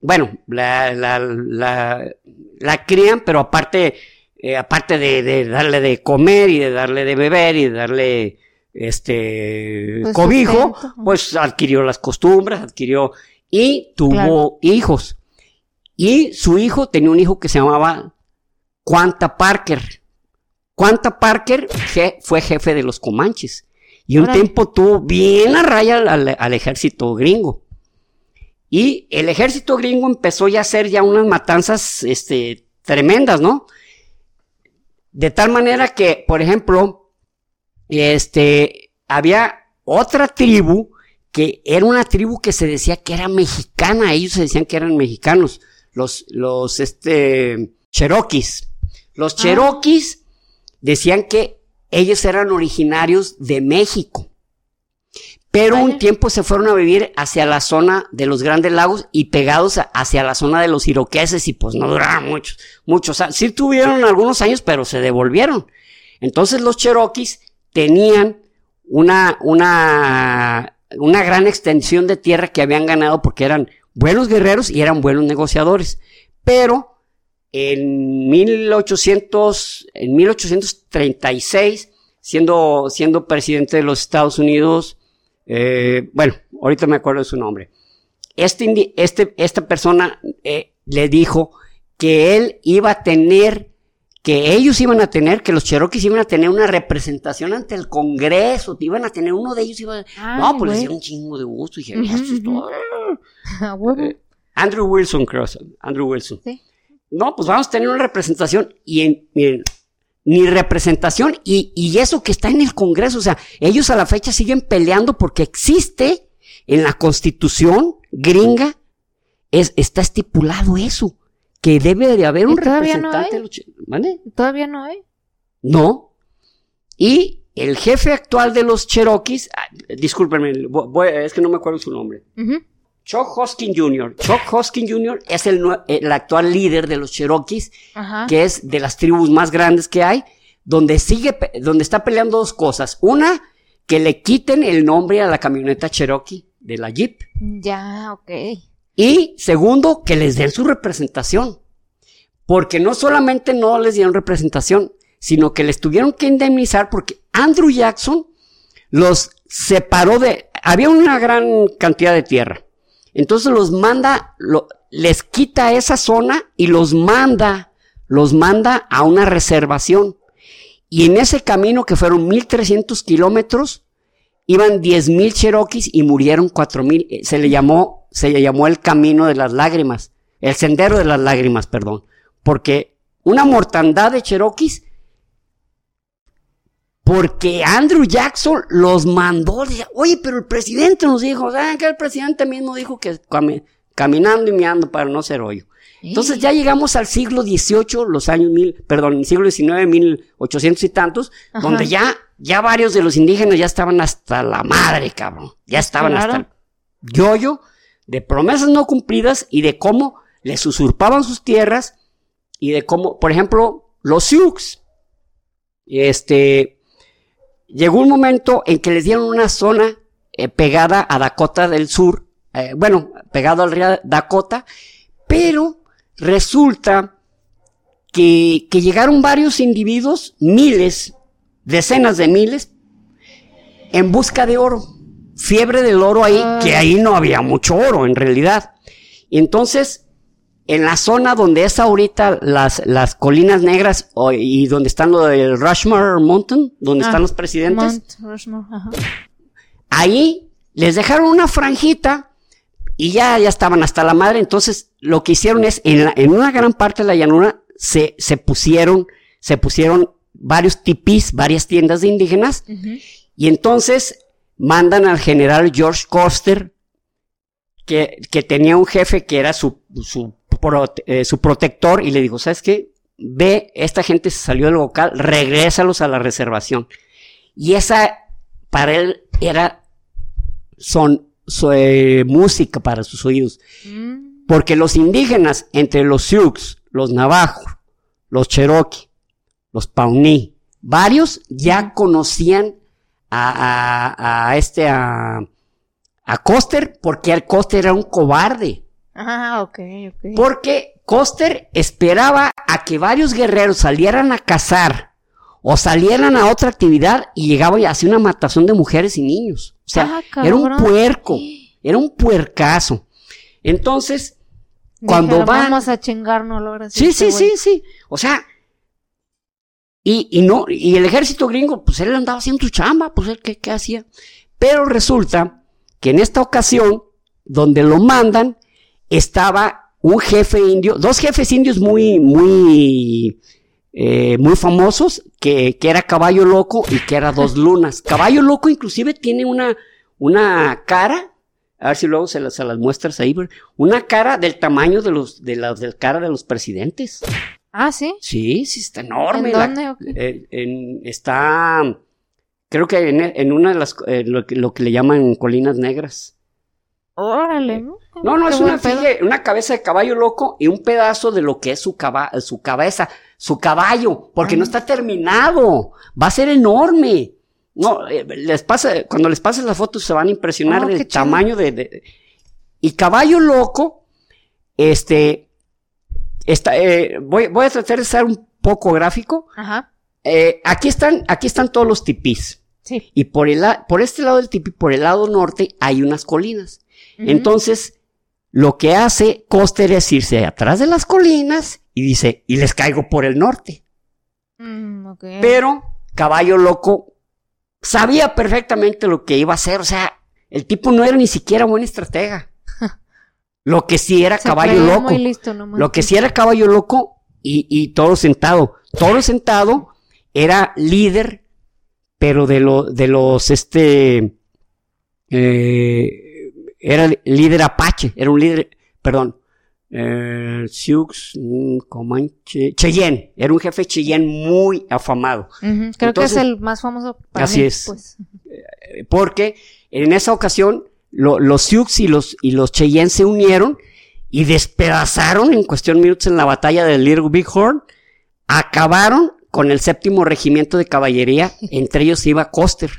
bueno, la, la, la, la crían, pero aparte, eh, aparte de, de, darle de comer y de darle de beber y de darle este pues cobijo, pues adquirió las costumbres, adquirió y tuvo hijos. Y su hijo tenía un hijo que se llamaba Quanta Parker. Quanta Parker fue jefe de los Comanches. Y un tiempo tuvo bien a raya al, al, ejército gringo. Y el ejército gringo empezó ya a hacer ya unas matanzas este, tremendas, ¿no? De tal manera que, por ejemplo, este, había otra tribu que era una tribu que se decía que era mexicana, ellos se decían que eran mexicanos, los, los, este, cherokees. Los ah. cherokees decían que ellos eran originarios de México. Pero un tiempo se fueron a vivir hacia la zona de los Grandes Lagos y pegados hacia la zona de los iroqueses y pues no duraron muchos, muchos años. Sí tuvieron algunos años, pero se devolvieron. Entonces los cherokees tenían una, una, una gran extensión de tierra que habían ganado porque eran buenos guerreros y eran buenos negociadores. Pero en 1800, en 1836, siendo, siendo presidente de los Estados Unidos, eh, bueno, ahorita me acuerdo de su nombre. Este, este, esta persona eh, le dijo que él iba a tener que ellos iban a tener, que los cherokees iban a tener una representación ante el Congreso, iban a tener uno de ellos, iba a... no, pues les dio un chingo de gusto, y dije, esto es todo. Eh, Andrew Wilson, creo, Andrew Wilson. ¿Sí? No, pues vamos a tener una representación, y en, miren, ni representación, y, y eso que está en el Congreso, o sea, ellos a la fecha siguen peleando porque existe en la Constitución gringa, es, está estipulado eso que debe de haber un representante. ¿Todavía no hay? No. Y el jefe actual de los Cherokees, ah, discúlpenme, es que no me acuerdo su nombre. Chuck Hoskin Jr. Chuck Hoskin Jr. es el, el, actual líder de los Cherokees, que es de las tribus más grandes que hay, donde sigue, donde está peleando dos cosas. Una, que le quiten el nombre a la camioneta Cherokee de la Jeep. Ya, ok. Y segundo, que les den su representación. Porque no solamente no les dieron representación, sino que les tuvieron que indemnizar porque Andrew Jackson los separó de... Había una gran cantidad de tierra. Entonces los manda, les quita esa zona y los manda, los manda a una reservación. Y en ese camino que fueron 1300 kilómetros, iban 10.000 cherokees y murieron 4.000. Eh, se le llamó se llamó el camino de las lágrimas, el sendero de las lágrimas, perdón, porque una mortandad de cherokees, porque Andrew Jackson los mandó, oye, pero el presidente nos dijo, ¿saben que el presidente mismo dijo que caminando y meando para no ser hoyo? Entonces ya llegamos al siglo XVIII, los años mil, perdón, siglo XIX, mil ochocientos y tantos, donde ya, ya varios de los indígenas ya estaban hasta la madre, cabrón. Ya estaban hasta el yoyo de promesas no cumplidas y de cómo les usurpaban sus tierras y de cómo, por ejemplo, los Sioux, este, llegó un momento en que les dieron una zona eh, pegada a Dakota del Sur, eh, bueno, pegado al río Dakota, pero resulta que, que llegaron varios individuos, miles, decenas de miles, en busca de oro fiebre del oro ahí, que ah. ahí no había mucho oro en realidad. Y entonces, en la zona donde es ahorita las, las colinas negras y donde están lo del Rushmore Mountain, donde están ah, los presidentes. ahí les dejaron una franjita y ya, ya estaban hasta la madre. Entonces, lo que hicieron es, en, en una gran parte de la llanura, se, se pusieron, se pusieron varios tipis, varias tiendas de indígenas, y entonces mandan al general George Coster, que, que tenía un jefe que era su, su, eh, su protector, y le dijo, ¿sabes qué? Ve, esta gente se salió del local, regrésalos a la reservación. Y esa, para él, era son, eh, música para sus oídos. Mm. Porque los indígenas, entre los Sioux, los Navajos, los Cherokee, los Pawnee, varios ya conocían a, a, este, a, a Coster, porque el Coster era un cobarde. Ah, ok, ok. Porque Coster esperaba a que varios guerreros salieran a cazar o salieran a otra actividad y llegaba y hacía una matazón de mujeres y niños. O sea, ah, era un puerco, era un puercazo. Entonces, cuando van... Vamos a chingarnos, Sí, sí, sí, sí. O sea, y, y, no, y el ejército gringo, pues él andaba haciendo su chamba, pues él qué, qué hacía. Pero resulta que en esta ocasión, donde lo mandan, estaba un jefe indio, dos jefes indios muy, muy, eh, muy famosos, que, que, era Caballo Loco y que era Dos Lunas. Caballo Loco inclusive tiene una, una cara, a ver si luego se las, se las muestras ahí, una cara del tamaño de los, de la, del cara de los presidentes. Ah, sí. Sí, sí, está enorme. ¿En dónde? Eh, está, creo que en, una de las, eh, lo, que le llaman colinas negras. Órale. No, no, es una, una cabeza de caballo loco y un pedazo de lo que es su, su cabeza, su caballo, porque no está terminado. Va a ser enorme. No, eh, les pasa, cuando les pasen las fotos se van a impresionar oh, del tamaño de, de, Y caballo loco, este, eh, voy, voy, a tratar de ser un poco gráfico. Ajá. Eh, aquí están, aquí están todos los tipis. Sí. Y por el, por este lado del tipi, por el lado norte, hay unas colinas. Entonces, lo que hace Coster es irse atrás de las colinas y dice, y les caigo por el norte. Mm, Pero, caballo loco, sabía perfectamente lo que iba a hacer. O sea, el tipo no era ni siquiera buen estratega. Lo que sí era caballo loco. lo que sí era caballo loco y, y Toro Sentado. Toro Sentado era líder, pero de, lo, de los, este, eh, era líder Apache, era un líder, perdón, eh, Sioux, mm, Comanche, Cheyenne, era un jefe Cheyenne muy afamado. Creo que es el más famoso para Así es. Pues. Eh, porque en esa ocasión los Sioux y los, y los Cheyenne se unieron y despedazaron en cuestión de minutos en la batalla del Little Bighorn, acabaron con el séptimo regimiento de caballería, entre ellos iba Coster,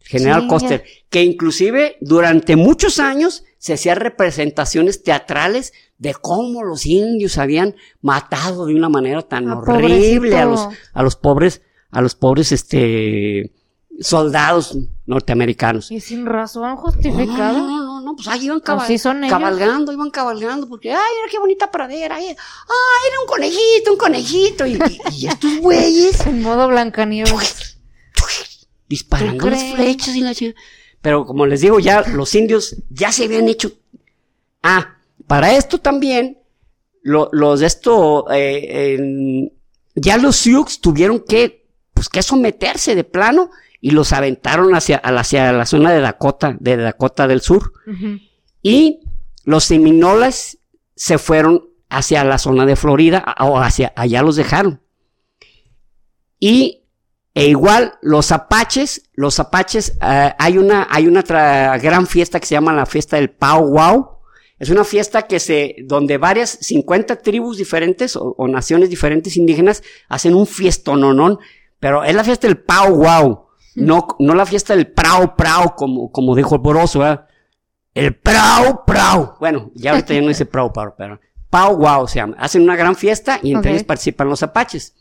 el general Coster, que inclusive durante muchos años se hacían representaciones teatrales de cómo los indios habían matado de una manera tan ah, horrible a los, a los pobres, a los pobres, este, soldados norteamericanos. Y sin razón justificada. No, no, no, pues ahí iban cabalgando, iban cabalgando, porque, ay, mira qué bonita pradera, ay, era un conejito, un conejito, y, estos güeyes. En modo Blancanieves. disparando las flechas y la Pero como les digo, ya los indios ya se habían hecho. Ah, para esto también, los de esto, eh, ya los Sioux tuvieron que, pues que someterse de plano y los aventaron hacia, hacia la zona de Dakota, de Dakota del Sur. Y los seminolas se fueron hacia la zona de Florida o hacia allá los dejaron. Y e igual los apaches, los apaches, eh, hay una, hay una gran fiesta que se llama la fiesta del Pau Wow. Es una fiesta que se, donde varias 50 tribus diferentes o, naciones diferentes indígenas hacen un fiestononón, pero es la fiesta del Pau Wow. No, no la fiesta del prau prau, como, como dijo el Boroso, ¿verdad? El prau prau. Bueno, ya ahorita ya no dice prau prau, pero pau wow se llama. Hacen una gran fiesta y entre ellos participan los apaches.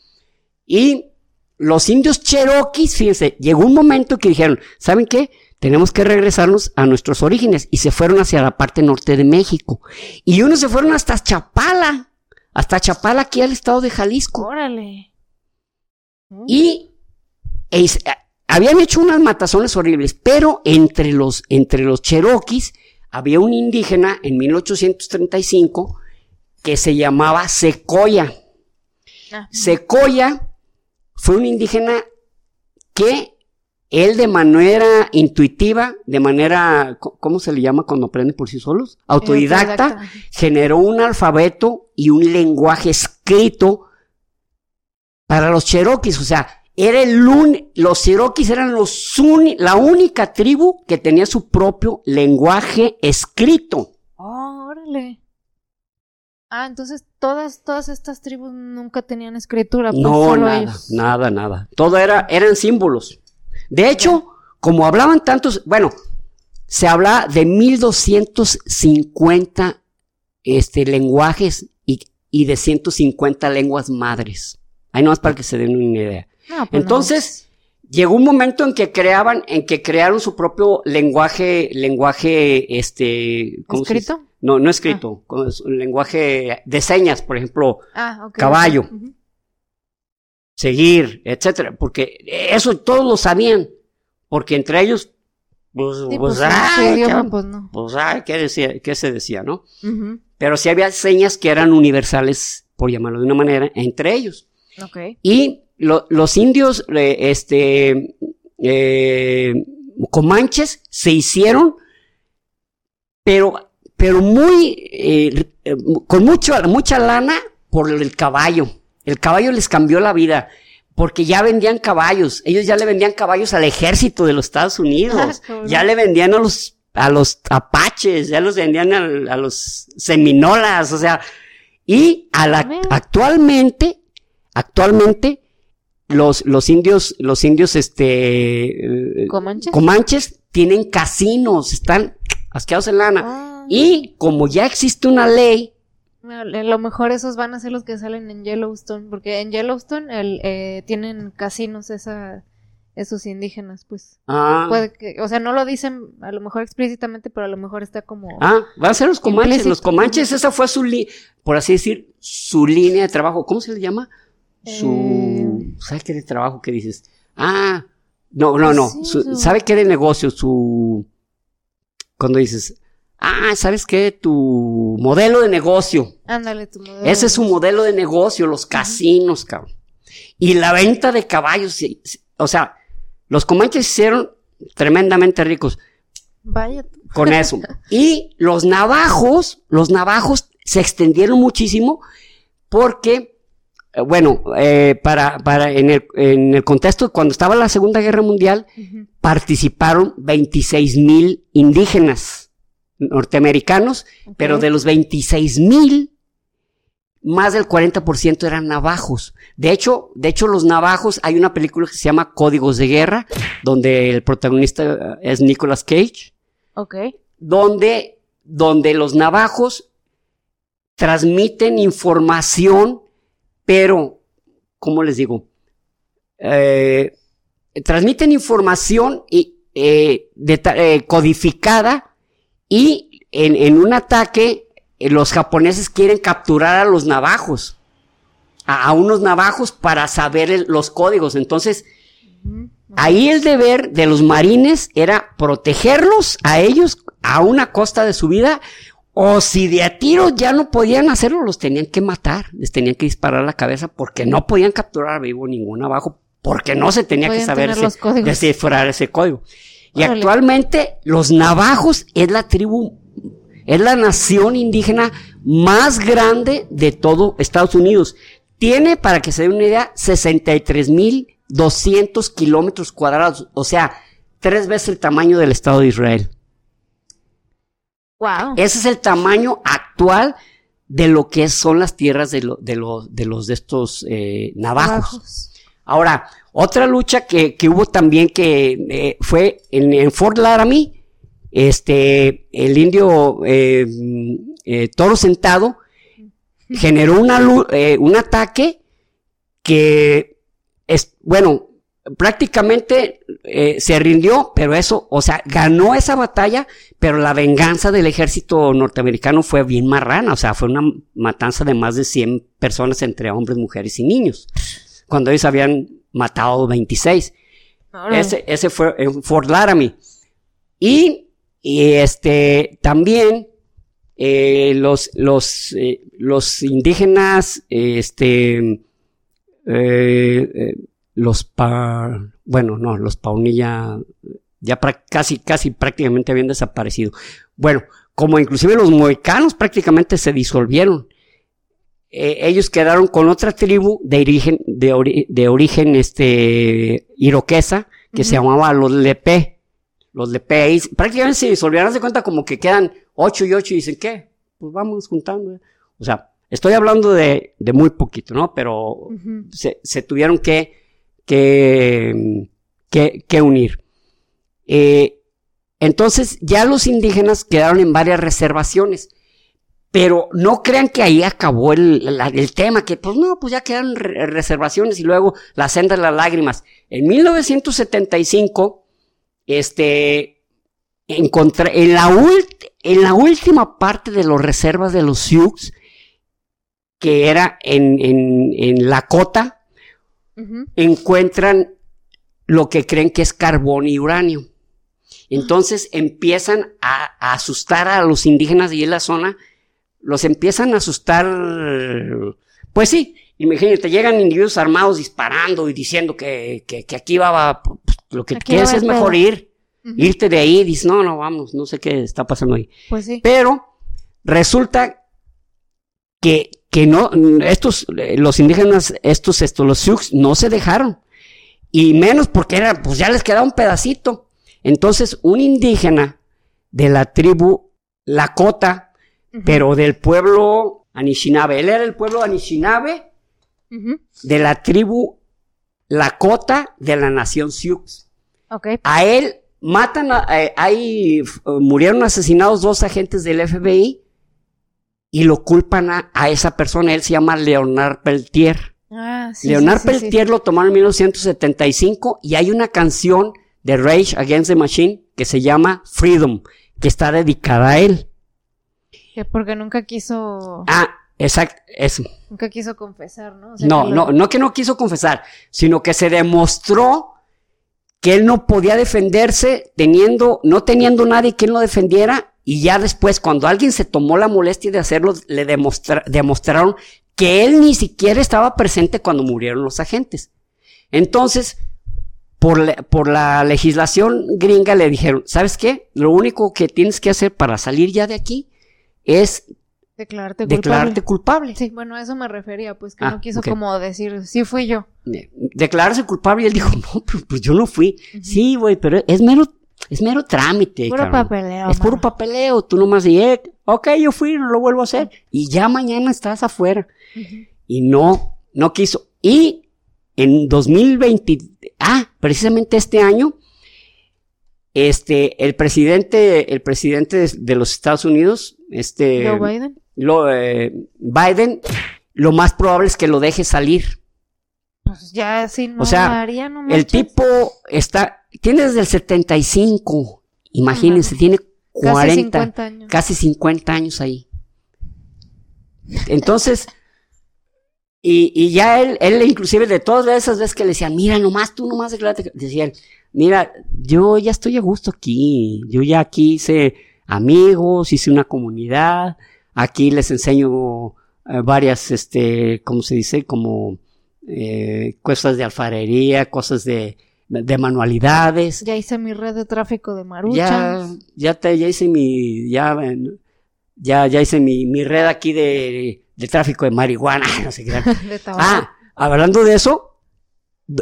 Y los indios cherokees, fíjense, llegó un momento que dijeron, ¿saben qué? Tenemos que regresarnos a nuestros orígenes. Y se fueron hacia la parte norte de México. Y unos se fueron hasta Chapala. Hasta Chapala, aquí al estado de Jalisco. Órale. Y e habían hecho unas matazones horribles, pero entre los, entre los cherokees había un indígena en 1835 que se llamaba Secoya. Ah. Secoya fue un indígena que él de manera intuitiva, de manera, ¿cómo se le llama cuando aprende por sí solos? Autodidacta, generó un alfabeto y un lenguaje escrito para los cherokees. O sea, era el los cherokees eran los la única tribu que tenía su propio lenguaje escrito. Oh, órale. Ah, entonces todas, todas estas tribus nunca tenían escritura. Pues, no, nada, nada, nada. Todo era, eran símbolos. De hecho, como hablaban tantos, bueno, se habla de 1250 este, lenguajes y, y de 150 lenguas madres. Ahí nomás para que se den una idea. Pues Entonces, llegó un momento en que creaban, en que crearon su propio lenguaje, lenguaje, este, ¿cómo ¿Escrito? no, no escrito, ah. con lenguaje de señas, por ejemplo, ah, caballo, seguir, etcétera, porque eso todos lo sabían, porque entre ellos, pues, pues, pues, pues, no. pues ¿qué, decía, ¿qué se decía, no? Pero sí había señas que eran universales, por llamarlo de una manera, entre ellos. Okay. Y los indios, eh, este, eh, comanches se hicieron, pero, pero muy, eh, con mucho, mucha lana por el caballo. El caballo les cambió la vida porque ya vendían caballos. Ellos ya le vendían caballos al ejército de los Estados Unidos. Ah, ya le vendían a los, a los apaches, ya los vendían a, los seminolas, o sea, y a la, actualmente, actualmente, los, los indios, los indios, este, ¿Comanches? comanches tienen casinos, están asqueados en lana. Ah. Y como ya existe una ley, a lo mejor esos van a ser los que salen en Yellowstone, porque en Yellowstone el, eh, tienen casinos esa, esos indígenas, pues. Ah. Puede que, o sea, no lo dicen a lo mejor explícitamente, pero a lo mejor está como. Ah, van a ser los comanches. Los comanches, esa fue su, por así decir, su línea de trabajo. ¿Cómo se le llama? Su, eh, ¿sabe qué de trabajo que dices? Ah, no, no, no, ¿sabe qué de negocio? Su, cuando dices, ah, ¿sabes qué? Tu modelo de negocio. Ándale, tu modelo. Ese es su modelo de negocio, los casinos, cabrón. Y la venta de caballos, o sea, los comanches hicieron tremendamente ricos. Vaya. Con eso. y los navajos, los navajos se extendieron muchísimo porque bueno, eh, para, para en, el, en el contexto, cuando estaba la Segunda Guerra Mundial, participaron 26 mil indígenas norteamericanos, pero de los 26 mil, más del 40% eran navajos. De hecho, de hecho, los navajos, hay una película que se llama Códigos de Guerra, donde el protagonista es Nicolas Cage. Ok. Donde, donde los navajos transmiten información pero, ¿cómo les digo? Eh, transmiten información y, eh, eh, codificada y en, un ataque los japoneses quieren capturar a los navajos, a, unos navajos para saber los códigos. Entonces, ahí el deber de los marines era protegerlos a ellos a una costa de su vida o si de a tiro ya no podían hacerlo, los tenían que matar, les tenían que disparar la cabeza porque no podían capturar vivo ningún abajo, porque no se tenía que saber descifrar ese código. Y actualmente los navajos es la tribu, es la nación indígena más grande de todo Estados Unidos. Tiene, para que se den una idea, 63.200 kilómetros cuadrados, o sea, tres veces el tamaño del Estado de Israel. Ese es el tamaño actual de lo que son las tierras de, de, de los de estos eh, navajos. Ahora, otra lucha que, hubo también que eh, fue en, Fort Laramie, este, el indio eh, Toro Sentado generó una, un ataque que es, bueno, prácticamente eh, se rindió, pero eso, o sea, ganó esa batalla, pero la venganza del ejército norteamericano fue bien marrana, o sea, fue una matanza de más de 100 personas entre hombres, mujeres y niños, cuando ellos habían matado 26. Ese, ese fue en Fort Laramie. Y, y este, también eh, los, los, eh, los indígenas, este, eh, los pa, bueno, no, los paunilla ya casi, casi prácticamente habían desaparecido. Bueno, como inclusive los moicanos prácticamente se disolvieron. ellos quedaron con otra tribu de origen, de, de origen este, iroquesa que se llamaba los Lepe. Los Lepe, prácticamente se disolvieron, de cuenta como que quedan ocho y ocho y dicen, ¿qué? Pues vamos juntando. O sea, estoy hablando de, de muy poquito, ¿no? Pero se, se, tuvieron que, que, que, unir. Eh, entonces, ya los indígenas quedaron en varias reservaciones. Pero no crean que ahí acabó el, el, tema, que pues no, pues ya quedan reservaciones y luego la senda de las lágrimas. En 1975, este, encontré, en la, en la última parte de las reservas de los Sioux, que era en, en, en Lakota, encuentran lo que creen que es carbón y uranio. Entonces empiezan a, a asustar a los indígenas de la zona los empiezan a asustar. Pues sí, imagínate, llegan individuos armados disparando y diciendo que, que, aquí va, pues, lo que quieres es mejor ir, irte de ahí, dices, no, no, vamos, no sé qué está pasando ahí. Pues sí. Pero resulta que, que no, estos, los indígenas, estos, estos, los Sioux, no se dejaron. Y menos porque era, pues ya les quedaba un pedacito. Entonces, un indígena de la tribu Lakota, pero del pueblo Anishinaabe. Él era el pueblo Anishinaabe de la tribu Lakota de la nación Sioux. A él matan, eh, ahí murieron asesinados dos agentes del FBI y lo culpan a, esa persona. Él se llama Leonard Peltier. Ah, Leonard Peltier lo tomaron en 1975 y hay una canción de Rage Against the Machine que se llama Freedom, que está dedicada a él. porque nunca quiso. Ah, exacto, eso. Nunca quiso confesar, ¿no? no, no, no que no quiso confesar, sino que se demostró que él no podía defenderse teniendo, no teniendo nadie él lo defendiera, y ya después, cuando alguien se tomó la molestia de hacerlo, le demostraron que él ni siquiera estaba presente cuando murieron los agentes. Entonces, por, por la legislación gringa le dijeron, ¿sabes qué? Lo único que tienes que hacer para salir ya de aquí es Declararte culpable. Declararte culpable. Sí, bueno, a eso me refería, pues que ah, no quiso como decir, sí fui yo. Declararse culpable y él dijo, no, pues, pues yo no fui. Sí, güey, pero es mero, es mero trámite. Puro papeleo. Es puro papeleo. Tú nomás dices, eh, ok, yo fui, no lo vuelvo a hacer. Y ya mañana estás afuera. Y no, no quiso. Y en 2020, ah, precisamente este año, este, el presidente, el presidente de, los Estados Unidos, este, Biden? Lo, eh, Biden, lo más probable es que lo deje salir. Pues ya así no o sea, haría, no el tipo está, tiene desde el 75, imagínense, tiene 40, casi 50 años, casi 50 años ahí. Entonces, y, y ya él, él inclusive de todas esas veces que le decían, mira, nomás tú, nomás declárate, decían, mira, yo ya estoy a gusto aquí, yo ya aquí hice amigos, hice una comunidad, aquí les enseño eh, varias, este, ¿cómo se dice? Como eh, cosas de alfarería, cosas de, de manualidades. Ya hice mi red de tráfico de maruchas. Ya, ya, te, ya hice mi, ya, ya, ya hice mi, mi red aquí de, de tráfico de marihuana, no sé qué. ah, hablando de eso,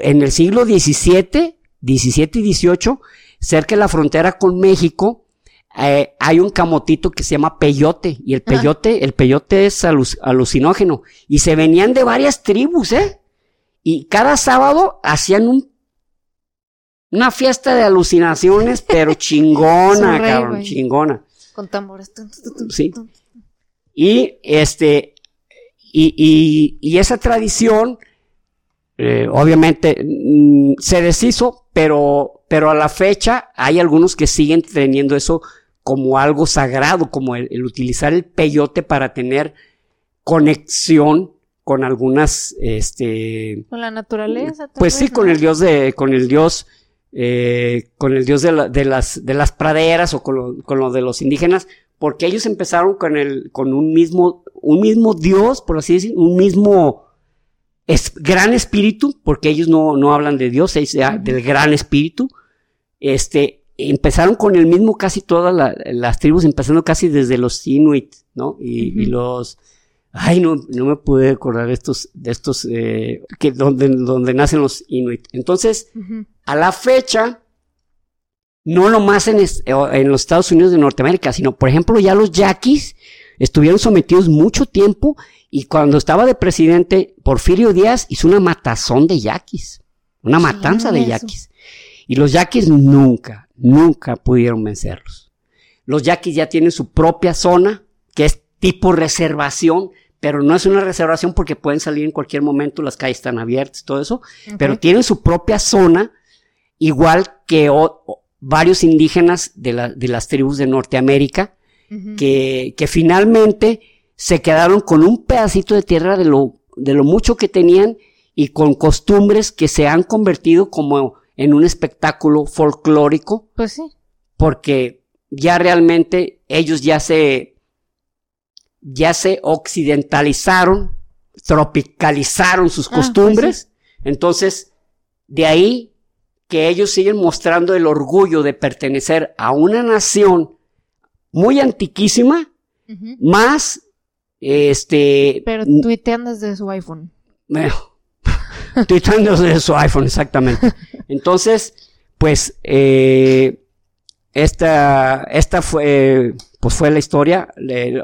en el siglo XVII 17 y 18, cerca de la frontera con México, eh, hay un camotito que se llama peyote, y el peyote, el peyote es alucinógeno, y se venían de varias tribus, ¿eh? Y cada sábado hacían un, una fiesta de alucinaciones, pero chingona, cabrón, chingona. Con tambores. Sí. Y este, y, y, y esa tradición, eh, obviamente mm, se deshizo, pero, pero a la fecha hay algunos que siguen teniendo eso como algo sagrado, como el, utilizar el peyote para tener conexión con algunas, este, con la naturaleza. Pues sí, con el dios de, con el dios eh, con el dios de, las, de las praderas o con lo, con lo de los indígenas, porque ellos empezaron con, el, con un, mismo, un mismo dios, por así decir, un mismo es, gran espíritu, porque ellos no, no hablan de Dios, es del gran espíritu. Este, empezaron con el mismo casi todas las tribus, empezando casi desde los Inuit, ¿no? Y, los, ay, no, no me pude acordar de estos, de estos, eh, que donde, donde nacen los Inuit. Entonces, a la fecha, no nomás en, en los Estados Unidos de Norteamérica, sino, por ejemplo, ya los yaquis estuvieron sometidos mucho tiempo y cuando estaba de presidente, Porfirio Díaz hizo una matazón de yaquis, una matanza de yaquis. Y los yaquis nunca, nunca pudieron vencerlos. Los yaquis ya tienen su propia zona, que es tipo reservación, pero no es una reservación porque pueden salir en cualquier momento, las calles están abiertas, todo eso, pero tienen su propia zona, igual que varios indígenas de, las tribus de Norteamérica, que, que finalmente se quedaron con un pedacito de tierra de lo, de lo mucho que tenían y con costumbres que se han convertido como en un espectáculo folclórico. Pues sí. Porque ya realmente ellos ya se, ya se occidentalizaron, tropicalizaron sus ah, pues costumbres. Entonces, de ahí que ellos siguen mostrando el orgullo de pertenecer a una nación muy antiquísima, más este. Pero tuitean desde su iPhone. tuitean desde su iPhone, exactamente. Entonces, pues, eh, esta, esta fue, pues fue la historia.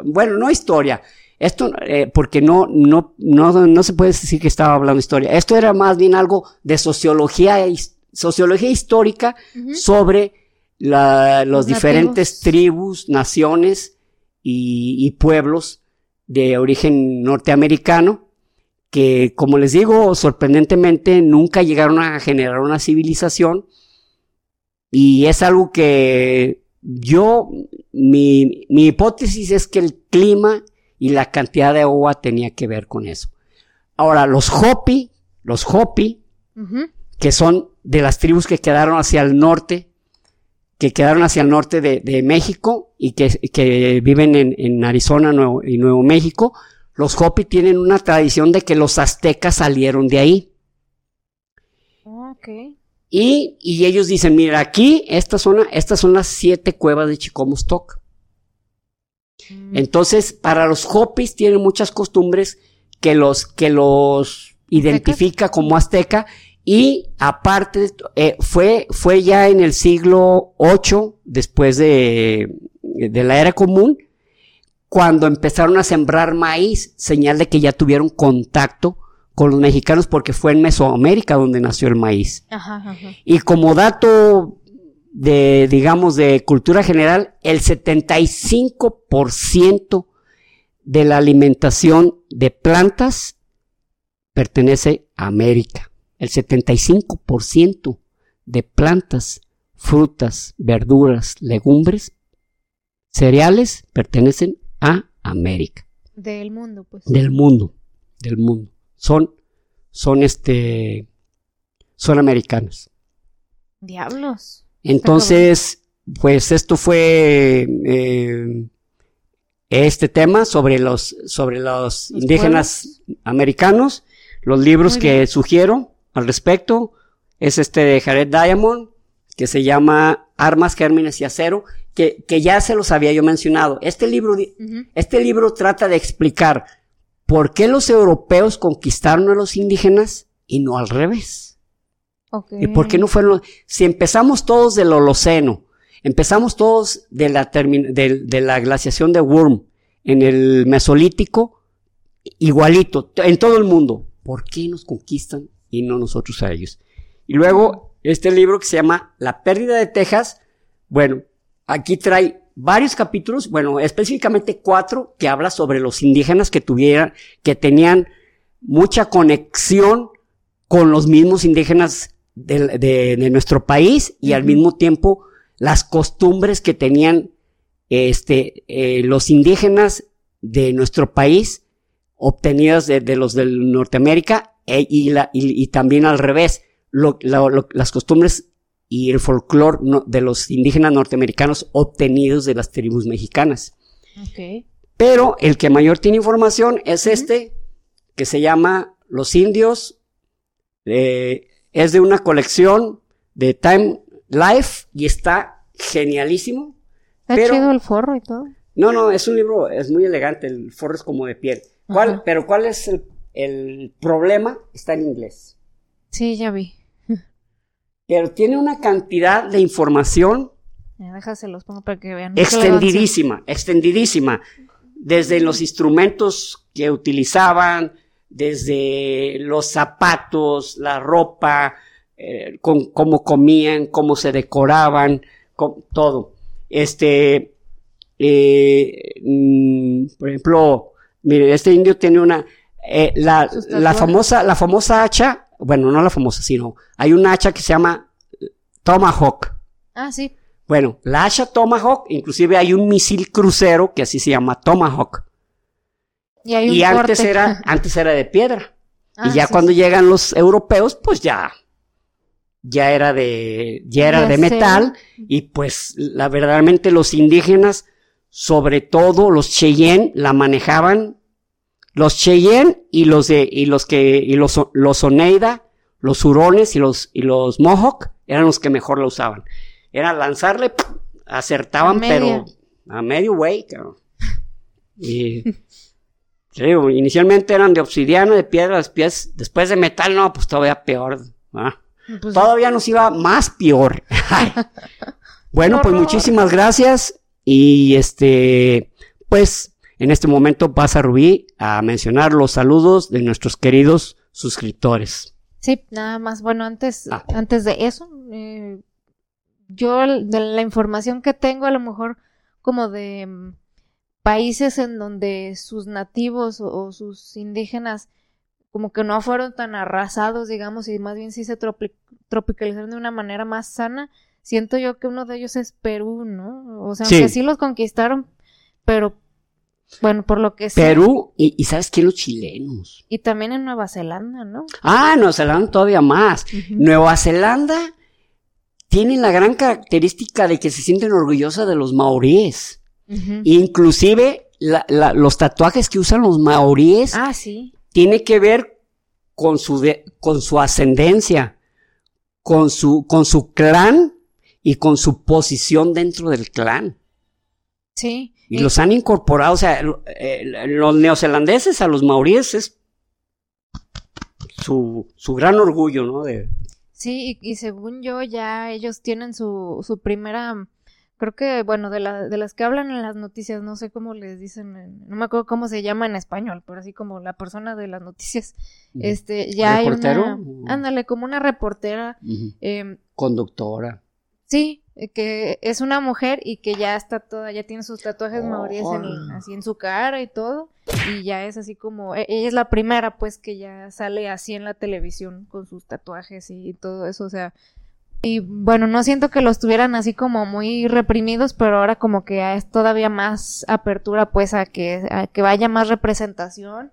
bueno, no historia. Esto, eh, porque no, no, no, no se puede decir que estaba hablando historia. Esto era más bien algo de sociología, sociología histórica sobre la, los, diferentes tribus, naciones y, y pueblos de origen norteamericano, que como les digo, sorprendentemente nunca llegaron a generar una civilización. Y es algo que yo, mi, mi hipótesis es que el clima y la cantidad de agua tenía que ver con eso. Ahora, los Hopi, los Hopi, que son de las tribus que quedaron hacia el norte que quedaron hacia el norte de, México y que, viven en, Arizona Nuevo, y Nuevo México, los Hopi tienen una tradición de que los aztecas salieron de ahí. Okay. Y, y, ellos dicen, mira, aquí, esta zona, estas son las siete cuevas de Chicomostoc. Mm. Entonces, para los Hopis tienen muchas costumbres que los, que los identifica como azteca y aparte, eh, fue, fue ya en el siglo VIII, después de, de la era común, cuando empezaron a sembrar maíz, señal de que ya tuvieron contacto con los mexicanos porque fue en Mesoamérica donde nació el maíz. Y como dato de, digamos, de cultura general, el 75% de la alimentación de plantas pertenece a América. El 75% de plantas, frutas, verduras, legumbres, cereales pertenecen a América. Del mundo, pues. Del mundo, del mundo. Son, son este, son americanas. Diablos. Entonces, pues esto fue eh, este tema sobre los, sobre los, indígenas americanos, los libros que sugiero al respecto. Es este de Jared Diamond, que se llama Armas, Gérmenes y Acero, que, que ya se los había yo mencionado. Este libro, este libro trata de explicar por qué los europeos conquistaron a los indígenas y no al revés. Y por qué no fueron, si empezamos todos del Holoceno, empezamos todos de la, de, de la glaciación de Worm en el Mesolítico, igualito, en todo el mundo, ¿por qué nos conquistan y no nosotros a ellos. Y luego, este libro que se llama La pérdida de Texas, bueno, aquí trae varios capítulos, bueno, específicamente cuatro, que habla sobre los indígenas que tuvieran, que tenían mucha conexión con los mismos indígenas de, nuestro país y al mismo tiempo las costumbres que tenían este, eh, los indígenas de nuestro país obtenidas de, de los de Norteamérica e, y, la, y, también al revés, lo, las costumbres y el folclore de los indígenas norteamericanos obtenidos de las tribus mexicanas. Pero el que mayor tiene información es este, que se llama Los Indios. Eh, es de una colección de Time Life y está genialísimo. Está chido el forro y todo. No, no, es un libro, es muy elegante, el forro es como de piel. ¿Cuál, pero ¿cuál es el, el problema? Está en inglés. Sí, ya vi pero tiene una cantidad de información Déjaselos, pongo para que vean. Extendidísima, extendidísima. Desde los instrumentos que utilizaban, desde los zapatos, la ropa, eh, con, cómo comían, cómo se decoraban, todo. Este, eh, mm, por ejemplo, mire, este indio tiene una, eh, la, la famosa, la famosa hacha bueno, no la famosa, sino hay un hacha que se llama Tomahawk. Ah, sí. Bueno, la hacha Tomahawk, inclusive hay un misil crucero que así se llama Tomahawk. Y, hay un y antes era, antes era de piedra. y ah, ya cuando llegan los europeos, pues ya, ya era de, ya era de metal. Y pues, la verdaderamente los indígenas, sobre todo los Cheyenne, la manejaban los Cheyenne y los de, y los que, y los, los Oneida, los Hurones y los, y los Mohawk eran los que mejor la usaban. Era lanzarle, acertaban, pero a medio way, Y, inicialmente eran de obsidiana, de piedra, pies, después de metal, no, pues todavía peor. Pues todavía nos iba más peor. bueno, pues muchísimas gracias y este, pues en este momento pasa Rubí a mencionar los saludos de nuestros queridos suscriptores. Sí, nada más. Bueno, antes, ah. antes de eso, eh, yo de la información que tengo, a lo mejor como de mm, países en donde sus nativos o, sus indígenas como que no fueron tan arrasados, digamos, y más bien sí se tropicalizaron de una manera más sana, siento yo que uno de ellos es Perú, ¿no? O sea, que sí los conquistaron, pero bueno, por lo que sé. Perú y, ¿sabes qué? Los chilenos. Y también en Nueva Zelanda, ¿no? Ah, Nueva Zelanda todavía más. Nueva Zelanda tiene la gran característica de que se sienten orgullosas de los maoríes. Inclusive los tatuajes que usan los maoríes. Ah, sí. Tiene que ver con su, con su ascendencia, con su, con su clan y con su posición dentro del clan. Sí. Y los han incorporado, o sea, los neozelandeses a los maoríes es su, su gran orgullo, ¿no? De... Sí, y, según yo ya ellos tienen su, su primera, creo que, bueno, de, la, de las que hablan en las noticias, no sé cómo les dicen, no me acuerdo cómo se llama en español, pero así como la persona de las noticias, este, ya hay una, ándale, como una reportera. Em, Conductora. Sí, que es una mujer y que ya está toda, ya tiene sus tatuajes maoríes así en su cara y todo, y ya es así como, e, ella es la primera pues que ya sale así en la televisión con sus tatuajes y todo eso, o sea, y bueno, no siento que los tuvieran así como muy reprimidos, pero ahora como que es todavía más apertura pues a que, a que vaya más representación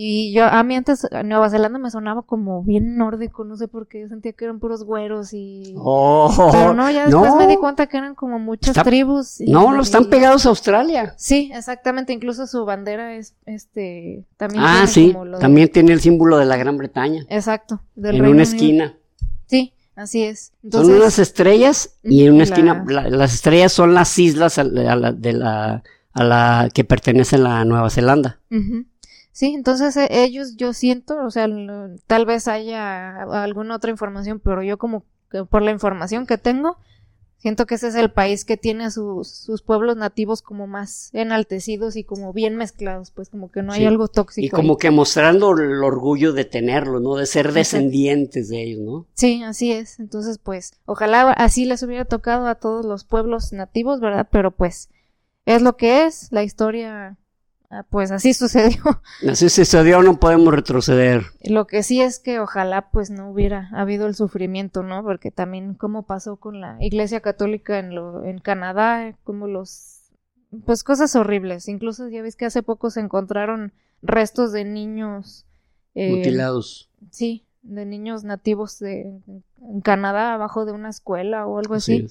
y yo, a mí antes Nueva Zelanda me sonaba como bien nórdico, no sé por qué, yo sentía que eran puros güeros y... Oh, Pero no, ya después me di cuenta que eran como muchas tribus. no, los están pegados a Australia. Sí, exactamente, incluso su bandera es, este, también... Ah, sí, también tiene el símbolo de la Gran Bretaña. Exacto. en una esquina. Sí, así es. son unas estrellas y en una esquina, las estrellas son las islas a la, de la, a la que pertenecen a Nueva Zelanda. Sí, entonces eh, ellos yo siento, o sea, tal vez haya alguna otra información, pero yo como que por la información que tengo, siento que ese es el país que tiene sus, sus pueblos nativos como más enaltecidos y como bien mezclados, pues como que no hay algo tóxico. Y como que mostrando el orgullo de tenerlo, ¿no? De ser descendientes de ellos, ¿no? Sí, así es. Entonces, pues, ojalá así les hubiera tocado a todos los pueblos nativos, ¿verdad? Pero pues, es lo que es, la historia pues así sucedió. Así sucedió, no podemos retroceder. Lo que sí es que ojalá pues no hubiera habido el sufrimiento, ¿no? Porque también como pasó con la Iglesia Católica en, lo, en Canadá, como los... pues cosas horribles. Incluso ya ves que hace poco se encontraron restos de niños... Eh, Mutilados. Sí, de niños nativos de en Canadá abajo de una escuela o algo así.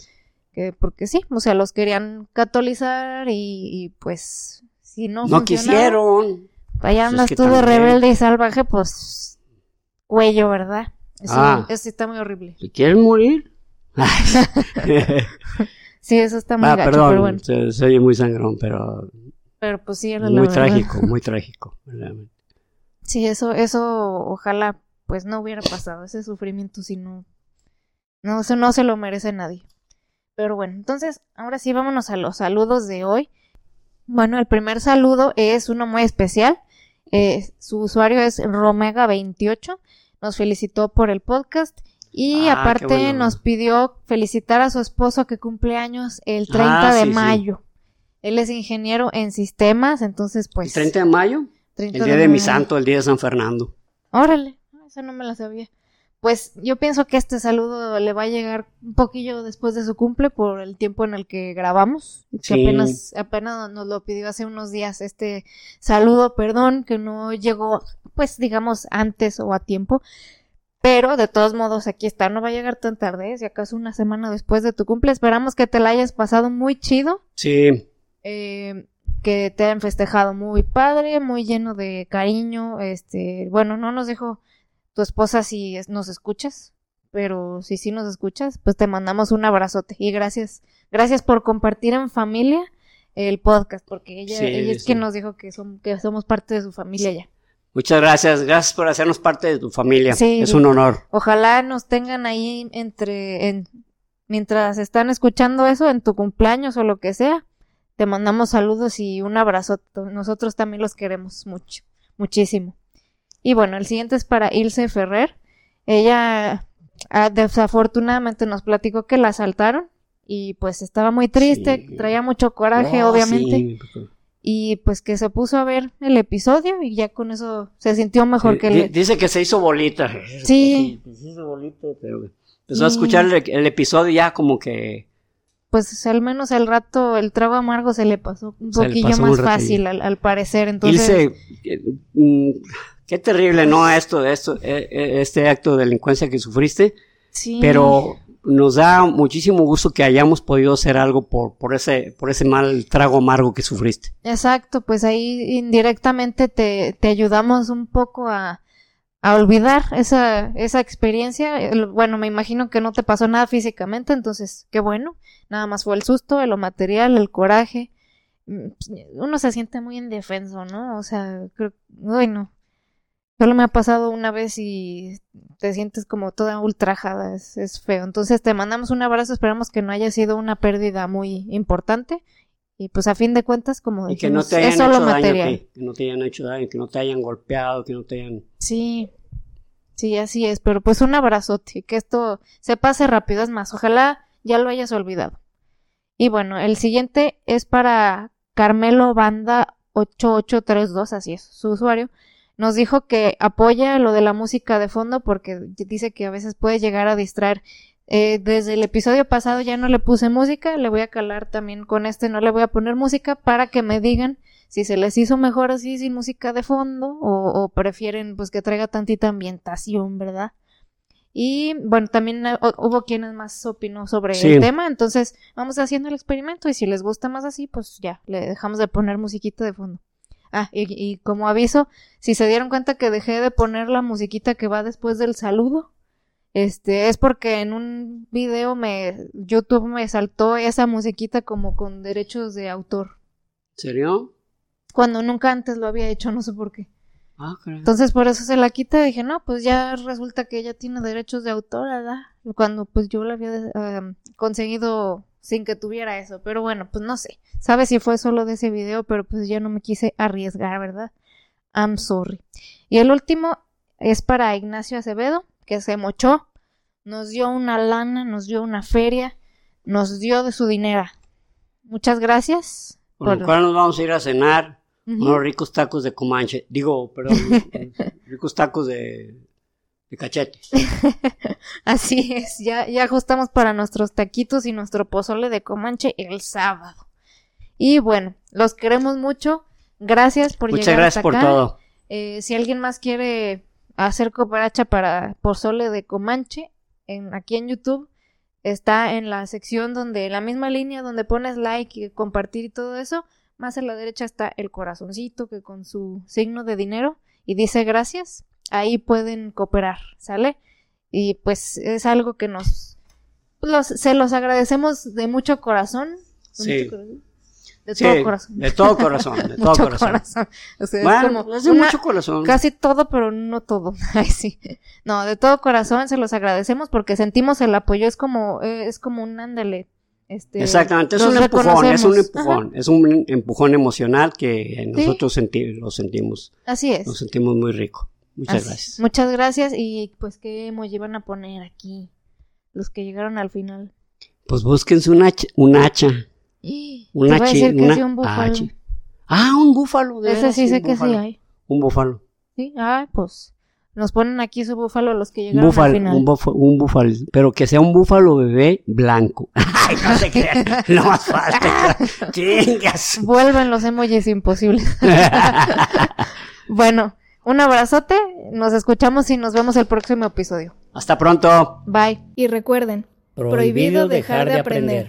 que porque sí, o sea, los querían catolizar y, pues si no No quisieron. Allá andas tú de rebelde y salvaje, pues cuello, ¿verdad? Eso, ah. eso está muy horrible. ¿Si quieren morir? sí, eso está muy ah, gacho, perdón, pero bueno. Se, oye muy sangrón, pero... Pero pues sí, era Muy trágico, muy trágico, Sí, eso, eso ojalá pues no hubiera pasado ese sufrimiento si no... No, eso no se lo merece nadie. Pero bueno, entonces, ahora sí vámonos a los saludos de hoy. Bueno, el primer saludo es uno muy especial. Eh, su usuario es Romega28. Nos felicitó por el podcast y ah, aparte nos pidió felicitar a su esposo que cumple años el 30 ah, de mayo. Él es ingeniero en sistemas, entonces pues... ¿El 30 de mayo? el día de, mi santo, el día de San Fernando. Órale, esa no me la sabía. Pues yo pienso que este saludo le va a llegar un poquillo después de su cumple por el tiempo en el que grabamos. Que apenas, apenas nos lo pidió hace unos días este saludo, perdón, que no llegó, pues digamos, antes o a tiempo. Pero de todos modos, aquí está, no va a llegar tan tarde, ¿eh? si acaso una semana después de tu cumple. Esperamos que te la hayas pasado muy chido. Sí. Eh, que te hayan festejado muy padre, muy lleno de cariño. Este, bueno, no nos dijo tu esposa si nos escuchas, pero si sí nos escuchas, pues te mandamos un abrazote y gracias, gracias por compartir en familia el podcast, porque ella, ella es quien nos dijo que, son, que somos parte de su familia ya. Muchas gracias, gracias por hacernos parte de tu familia. es un honor. Ojalá nos tengan ahí entre, en, mientras están escuchando eso en tu cumpleaños o lo que sea. Te mandamos saludos y un abrazo. Nosotros también los queremos mucho, muchísimo. Y bueno, el siguiente es para Ilse Ferrer. Ella ah, desafortunadamente nos platicó que la asaltaron y pues estaba muy triste, traía mucho coraje, obviamente y pues que se puso a ver el episodio y ya con eso se sintió mejor que él. Dice que se hizo bolita. Sí. Se hizo bolita, pero empezó a escuchar el, episodio ya como que... Pues al menos al rato el trago amargo se le pasó un poquillo más fácil al, parecer. Entonces... Dice, mm, qué terrible, ¿no? Esto, esto, e, e, este acto de delincuencia que sufriste. Sí. Pero nos da muchísimo gusto que hayamos podido hacer algo por, por ese, por ese mal trago amargo que sufriste. Exacto, pues ahí indirectamente te, te ayudamos un poco a, a olvidar esa, esa experiencia. Bueno, me imagino que no te pasó nada físicamente, entonces qué bueno. Nada más fue el susto, lo material, el coraje. Mm, uno se siente muy indefenso, ¿no? O sea, creo, bueno, Solo me ha pasado una vez y te sientes como toda ultrajada, es, feo. Entonces te mandamos un abrazo, esperamos que no haya sido una pérdida muy importante. Y pues a fin de cuentas, como y que no te hayan hecho Daño, que, no te hayan hecho daño, que no te hayan golpeado, que no te hayan... Sí, sí, así es, pero pues un abrazote, que esto se pase rápido, es más, ojalá ya lo hayas olvidado. Y bueno, el siguiente es para Carmelo Banda 8832, así es, su usuario nos dijo que apoya lo de la música de fondo porque dice que a veces puede llegar a distraer. Eh, desde el episodio pasado ya no le puse música, le voy a calar también con este, no le voy a poner música para que me digan si se les hizo mejor así sin música de fondo o, prefieren pues que traiga tantita ambientación, ¿verdad? Y bueno, también eh, hubo quienes más opinó sobre el tema, entonces vamos haciendo el experimento y si les gusta más así, pues ya, le dejamos de poner musiquita de fondo. Ah, y, como aviso, si se dieron cuenta que dejé de poner la musiquita que va después del saludo, este, es porque en un video me, YouTube me saltó esa musiquita como con derechos de autor. ¿Serio? Cuando nunca antes lo había hecho, no sé por qué. Ah, Entonces por eso se la quita y dije, no, pues ya resulta que ella tiene derechos de autor, ¿verdad? Cuando pues yo la había eh, conseguido sin que tuviera eso. Pero bueno, pues no sé. Sabes si fue solo de ese video, pero pues ya no me quise arriesgar, ¿verdad? I'm sorry. Y el último es para Ignacio Acevedo, que se mochó, nos dio una lana, nos dio una feria, nos dio de su dinero. Muchas gracias. Por lo cual nos vamos a ir a cenar unos ricos tacos de Comanche. Digo, perdón, ricos tacos de de. Así es, ya, ya ajustamos para nuestros taquitos y nuestro pozole de Comanche el sábado. Y bueno, los queremos mucho. Gracias por Muchas gracias por todo. Eh, si alguien más quiere hacer cooperacha para pozole de Comanche, en, aquí en YouTube, está en la sección donde, la misma línea donde pones like y compartir y todo eso, más a la derecha está el corazoncito que con su signo de dinero y dice gracias, ahí pueden cooperar, ¿sale? Y pues es algo que nos, los, se los agradecemos de mucho corazón. Sí. De todo corazón. De todo corazón, de todo corazón. bueno, es de mucho corazón. Casi todo, pero no todo. Ay, sí. No, de todo corazón se los agradecemos porque sentimos el apoyo. Es como, eh, es como un ándale. Este, Exactamente, es un empujón, es un empujón, es un empujón emocional que nosotros lo sentimos. Así es. Nos sentimos muy rico. Muchas gracias. Muchas gracias y pues qué emoji van a poner aquí los que llegaron al final. Pues búsquense un hacha, un hacha. Un hacha, una, un búfalo. Ah, un búfalo. De Ese sí sé que sí hay. Un búfalo. Sí, ah, pues nos ponen aquí su búfalo los que llegaron al final. Un, búfalo, un búfalo, pero que sea un búfalo bebé blanco. Ay, no sé qué, no más falta. Chingas. Vuelven los emojis imposibles. bueno, un abrazote, nos escuchamos y nos vemos el próximo episodio. Hasta pronto. Bye. Y recuerden, prohibido, dejar, de aprender.